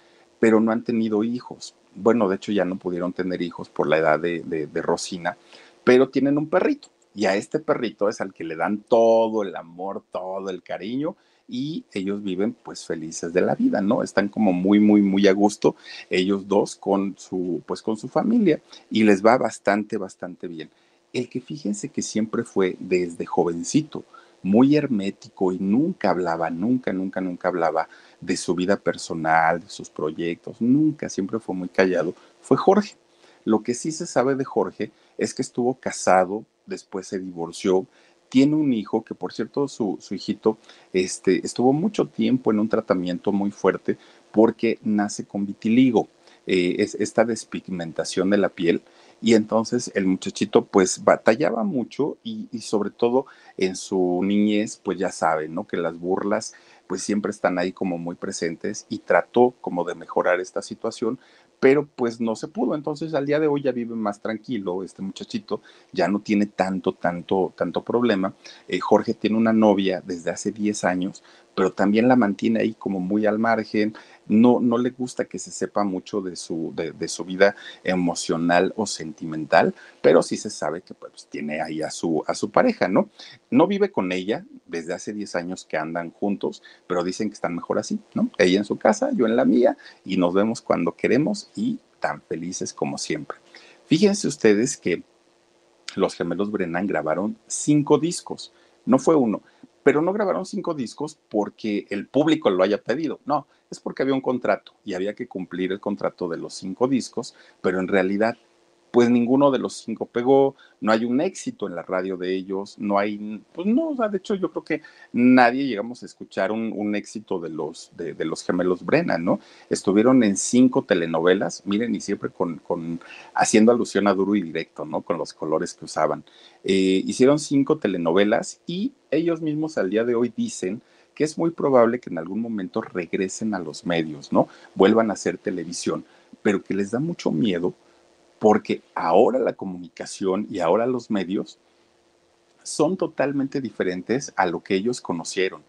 pero no han tenido hijos. Bueno, de hecho ya no pudieron tener hijos por la edad de, Rosina, pero tienen un perrito. Y a este perrito es al que le dan todo el amor, todo el cariño y ellos viven pues felices de la vida, ¿no? Están como muy, muy, muy a gusto ellos dos con su, pues con su familia y les va bastante, bastante bien. El que fíjense que siempre fue desde jovencito, muy hermético y nunca hablaba, nunca, nunca, nunca hablaba de su vida personal, de sus proyectos, nunca, siempre fue muy callado, fue Jorge. Lo que sí se sabe de Jorge es que estuvo casado, después se divorció, tiene un hijo que, por cierto, su, hijito este, estuvo mucho tiempo en un tratamiento muy fuerte porque nace con vitiligo, eh, es esta despigmentación de la piel y entonces el muchachito pues batallaba mucho y, sobre todo en su niñez pues ya saben, ¿no? Que las burlas pues siempre están ahí como muy presentes y trató como de mejorar esta situación, pero pues no se pudo. Entonces al día de hoy ya vive más tranquilo este muchachito, ya no tiene tanto, tanto, tanto problema. Eh, Jorge tiene una novia desde hace 10 años, pero también la mantiene ahí como muy al margen, no, no le gusta que se sepa mucho de su, de, su vida emocional o sentimental, pero sí se sabe que pues, tiene ahí a su, a su pareja, ¿no? No vive con ella desde hace 10 años que andan juntos, pero dicen que están mejor así, ¿no? Ella en su casa, yo en la mía, y nos vemos cuando queremos y tan felices como siempre. Fíjense ustedes que los gemelos Brennan grabaron cinco discos, no fue uno, pero no grabaron cinco discos porque el público lo haya pedido, no, es porque había un contrato y había que cumplir el contrato de los cinco discos, pero en realidad pues ninguno de los cinco pegó, no hay un éxito en la radio de ellos, no hay, pues no, de hecho yo creo que nadie llegamos a escuchar un, éxito de los, de, los gemelos Brennan, ¿no? Estuvieron en cinco telenovelas, miren, y siempre con, con haciendo alusión a duro y directo, ¿no? Con los colores que usaban. Eh, hicieron cinco telenovelas y ellos mismos al día de hoy dicen que es muy probable que en algún momento regresen a los medios, ¿no? Vuelvan a hacer televisión, pero que les da mucho miedo porque ahora la comunicación y ahora los medios son totalmente diferentes a lo que ellos conocieron.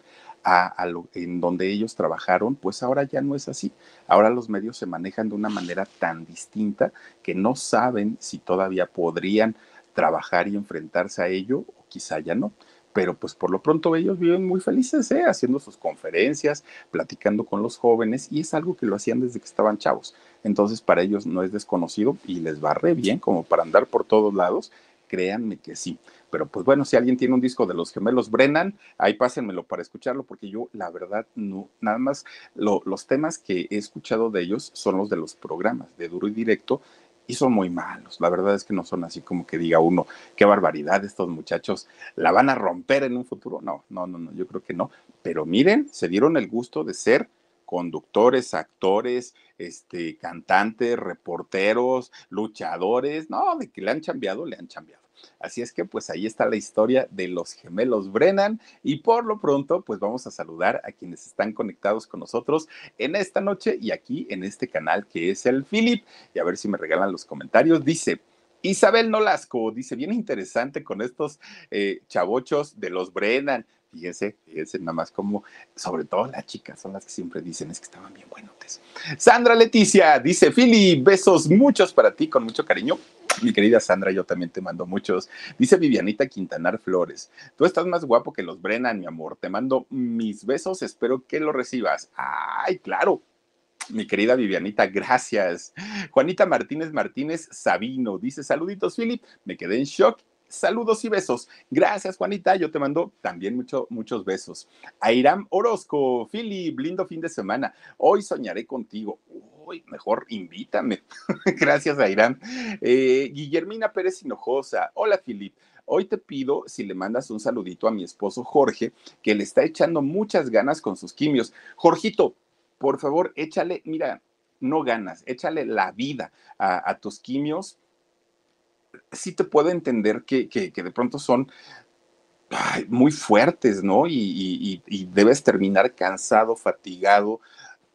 A, lo, en donde ellos trabajaron, pues ahora ya no es así. Ahora los medios se manejan de una manera tan distinta que no saben si todavía podrían trabajar y enfrentarse a ello o quizá ya no pero pues por lo pronto ellos viven muy felices, ¿eh? haciendo sus conferencias, platicando con los jóvenes y es algo que lo hacían desde que estaban chavos. Entonces para ellos no es desconocido y les va re bien como para andar por todos lados. Créanme que sí. Pero pues bueno, si alguien tiene un disco de los gemelos Brennan, ahí pásenmelo para escucharlo, porque yo la verdad no, nada más los temas que he escuchado de ellos son los de los programas de duro y directo y son muy malos. La verdad es que no son así como que diga uno, qué barbaridad, estos muchachos la van a romper en un futuro. No, no, no, no, yo creo que no. Pero miren, se dieron el gusto de ser conductores, actores, este, cantantes, reporteros, luchadores. No, de que le han cambiado, le han cambiado. Así es que pues ahí está la historia de los gemelos Brennan y por lo pronto pues vamos a saludar a quienes están conectados con nosotros en esta noche y aquí en este canal que es el Philip y a ver si me regalan los comentarios. Dice, Isabel Nolasco dice, bien interesante con estos eh, chavochos de los Brennan. Fíjense, fíjense nada más como, sobre todo las chicas son las que siempre dicen, es que estaban bien buenos. Sandra Leticia dice, Philip, besos muchos para ti con mucho cariño. Mi querida Sandra, yo también te mando muchos. Dice Vivianita Quintanar Flores, tú estás más guapo que los Brennan, mi amor. Te mando mis besos, espero que lo recibas. Ay, claro, mi querida Vivianita, gracias. Juanita Martínez Martínez Sabino dice: Saluditos, Philip. Me quedé en shock Saludos y besos. Gracias, Juanita. Yo te mando también mucho, muchos besos. Airam Orozco, Philip, lindo fin de semana. Hoy soñaré contigo. Uy, mejor invítame. (laughs) Gracias, Airam. Eh, Guillermina Pérez Hinojosa. Hola, Philip. Hoy te pido si le mandas un saludito a mi esposo Jorge, que le está echando muchas ganas con sus quimios. Jorgito, por favor, échale, mira, no ganas, échale la vida a, tus quimios. Sí te puedo entender que, de pronto son muy fuertes, ¿no? Y, y, debes terminar cansado, fatigado,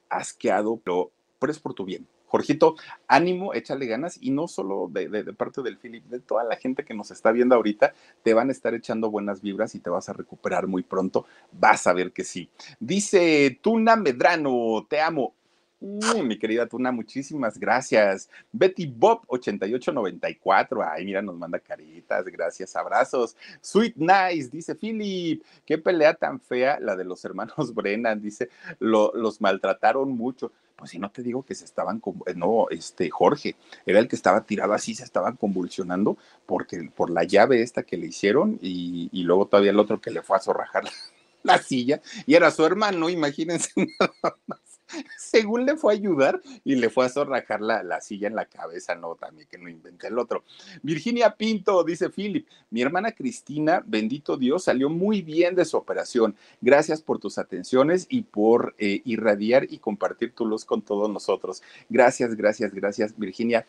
asqueado, pero, pero es por tu bien. Jorgito, ánimo, échale ganas y no solo de, de, parte del Philip, de toda la gente que nos está viendo ahorita, te van a estar echando buenas vibras y te vas a recuperar muy pronto. Vas a ver que sí. Dice Tuna Medrano, te amo. Mi querida Tuna, muchísimas gracias. Betty Bob 8894. Ay, mira, nos manda caritas, gracias, abrazos. Sweet Nice, dice Philip. Qué pelea tan fea la de los hermanos (laughs) Brennan, dice, los maltrataron mucho pues si no te digo que se estaban, eh, no, este Jorge, era el que estaba tirado así, se estaban convulsionando porque por la llave esta que le hicieron y, luego todavía el otro que le fue a zorrajar (laughs) la silla y era su hermano, imagínense (laughs) nada más. (laughs) según le fue a ayudar y le fue a zorrajar la, la, silla en la cabeza, no, también que no inventé el otro. Virginia Pinto, dice Philip, mi hermana Cristina, bendito Dios, salió muy bien de su operación. Gracias por tus atenciones y por eh, irradiar y compartir tu luz con todos nosotros. Gracias, gracias, gracias, Virginia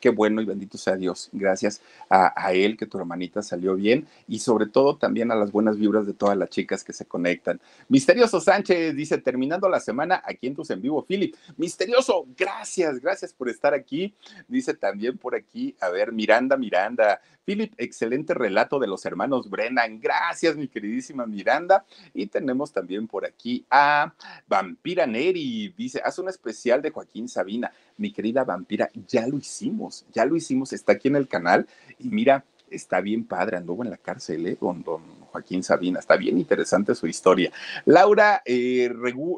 qué bueno y bendito sea Dios. Gracias a, él que tu hermanita salió bien y sobre todo también a las buenas vibras de todas las chicas que se conectan. Misterioso Sánchez dice, terminando la semana aquí en tus en vivo, Philip. Misterioso, gracias, gracias por estar aquí. Dice también por aquí, a ver, Miranda, Miranda. Philip, excelente relato de los hermanos Brennan. Gracias, mi queridísima Miranda. Y tenemos también por aquí a Vampira Neri. Dice, haz un especial de Joaquín Sabina. Mi querida Vampira, ya lo hicimos, ya lo hicimos. Está aquí en el canal. Y mira, está bien padre, anduvo en la cárcel, ¿eh? Don, don Joaquín Sabina, está bien interesante su historia. Laura eh,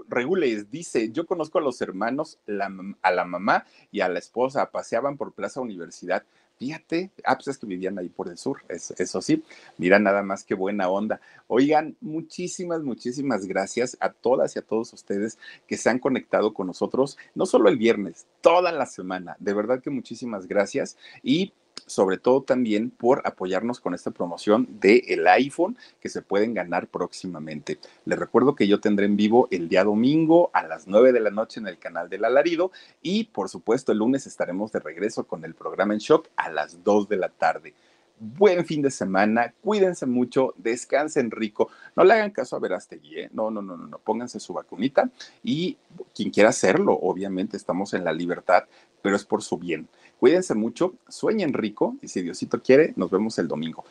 Regules dice, yo conozco a los hermanos, a la mamá y a la esposa, paseaban por Plaza Universidad. Fíjate, ah, pues es que vivían ahí por el sur, eso sí, mira nada más qué buena onda. Oigan, muchísimas, muchísimas gracias a todas y a todos ustedes que se han conectado con nosotros, no solo el viernes, toda la semana. De verdad que muchísimas gracias y sobre todo también por apoyarnos con esta promoción del el iPhone que se pueden ganar próximamente. Les recuerdo que yo tendré en vivo el día domingo a las 9 de la noche en el canal del Alarido y por supuesto el lunes estaremos de regreso con el programa en shock a las 2 de la tarde. Buen fin de semana, cuídense mucho, descansen rico, no le hagan caso a Verastegui, ¿eh? no, no, no, no, no, pónganse su vacunita y quien quiera hacerlo, obviamente estamos en la libertad, pero es por su bien. Cuídense mucho, sueñen rico y si Diosito quiere, nos vemos el domingo.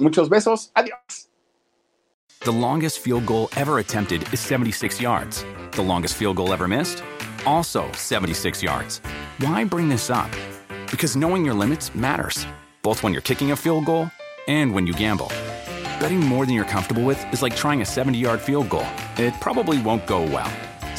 Muchos besos, adiós. The longest field goal ever attempted is 76 yards. The longest field goal ever missed? Also 76 yards. Why bring this up? Because knowing your limits matters, both when you're kicking a field goal and when you gamble. Betting more than you're comfortable with is like trying a 70 yard field goal. It probably won't go well.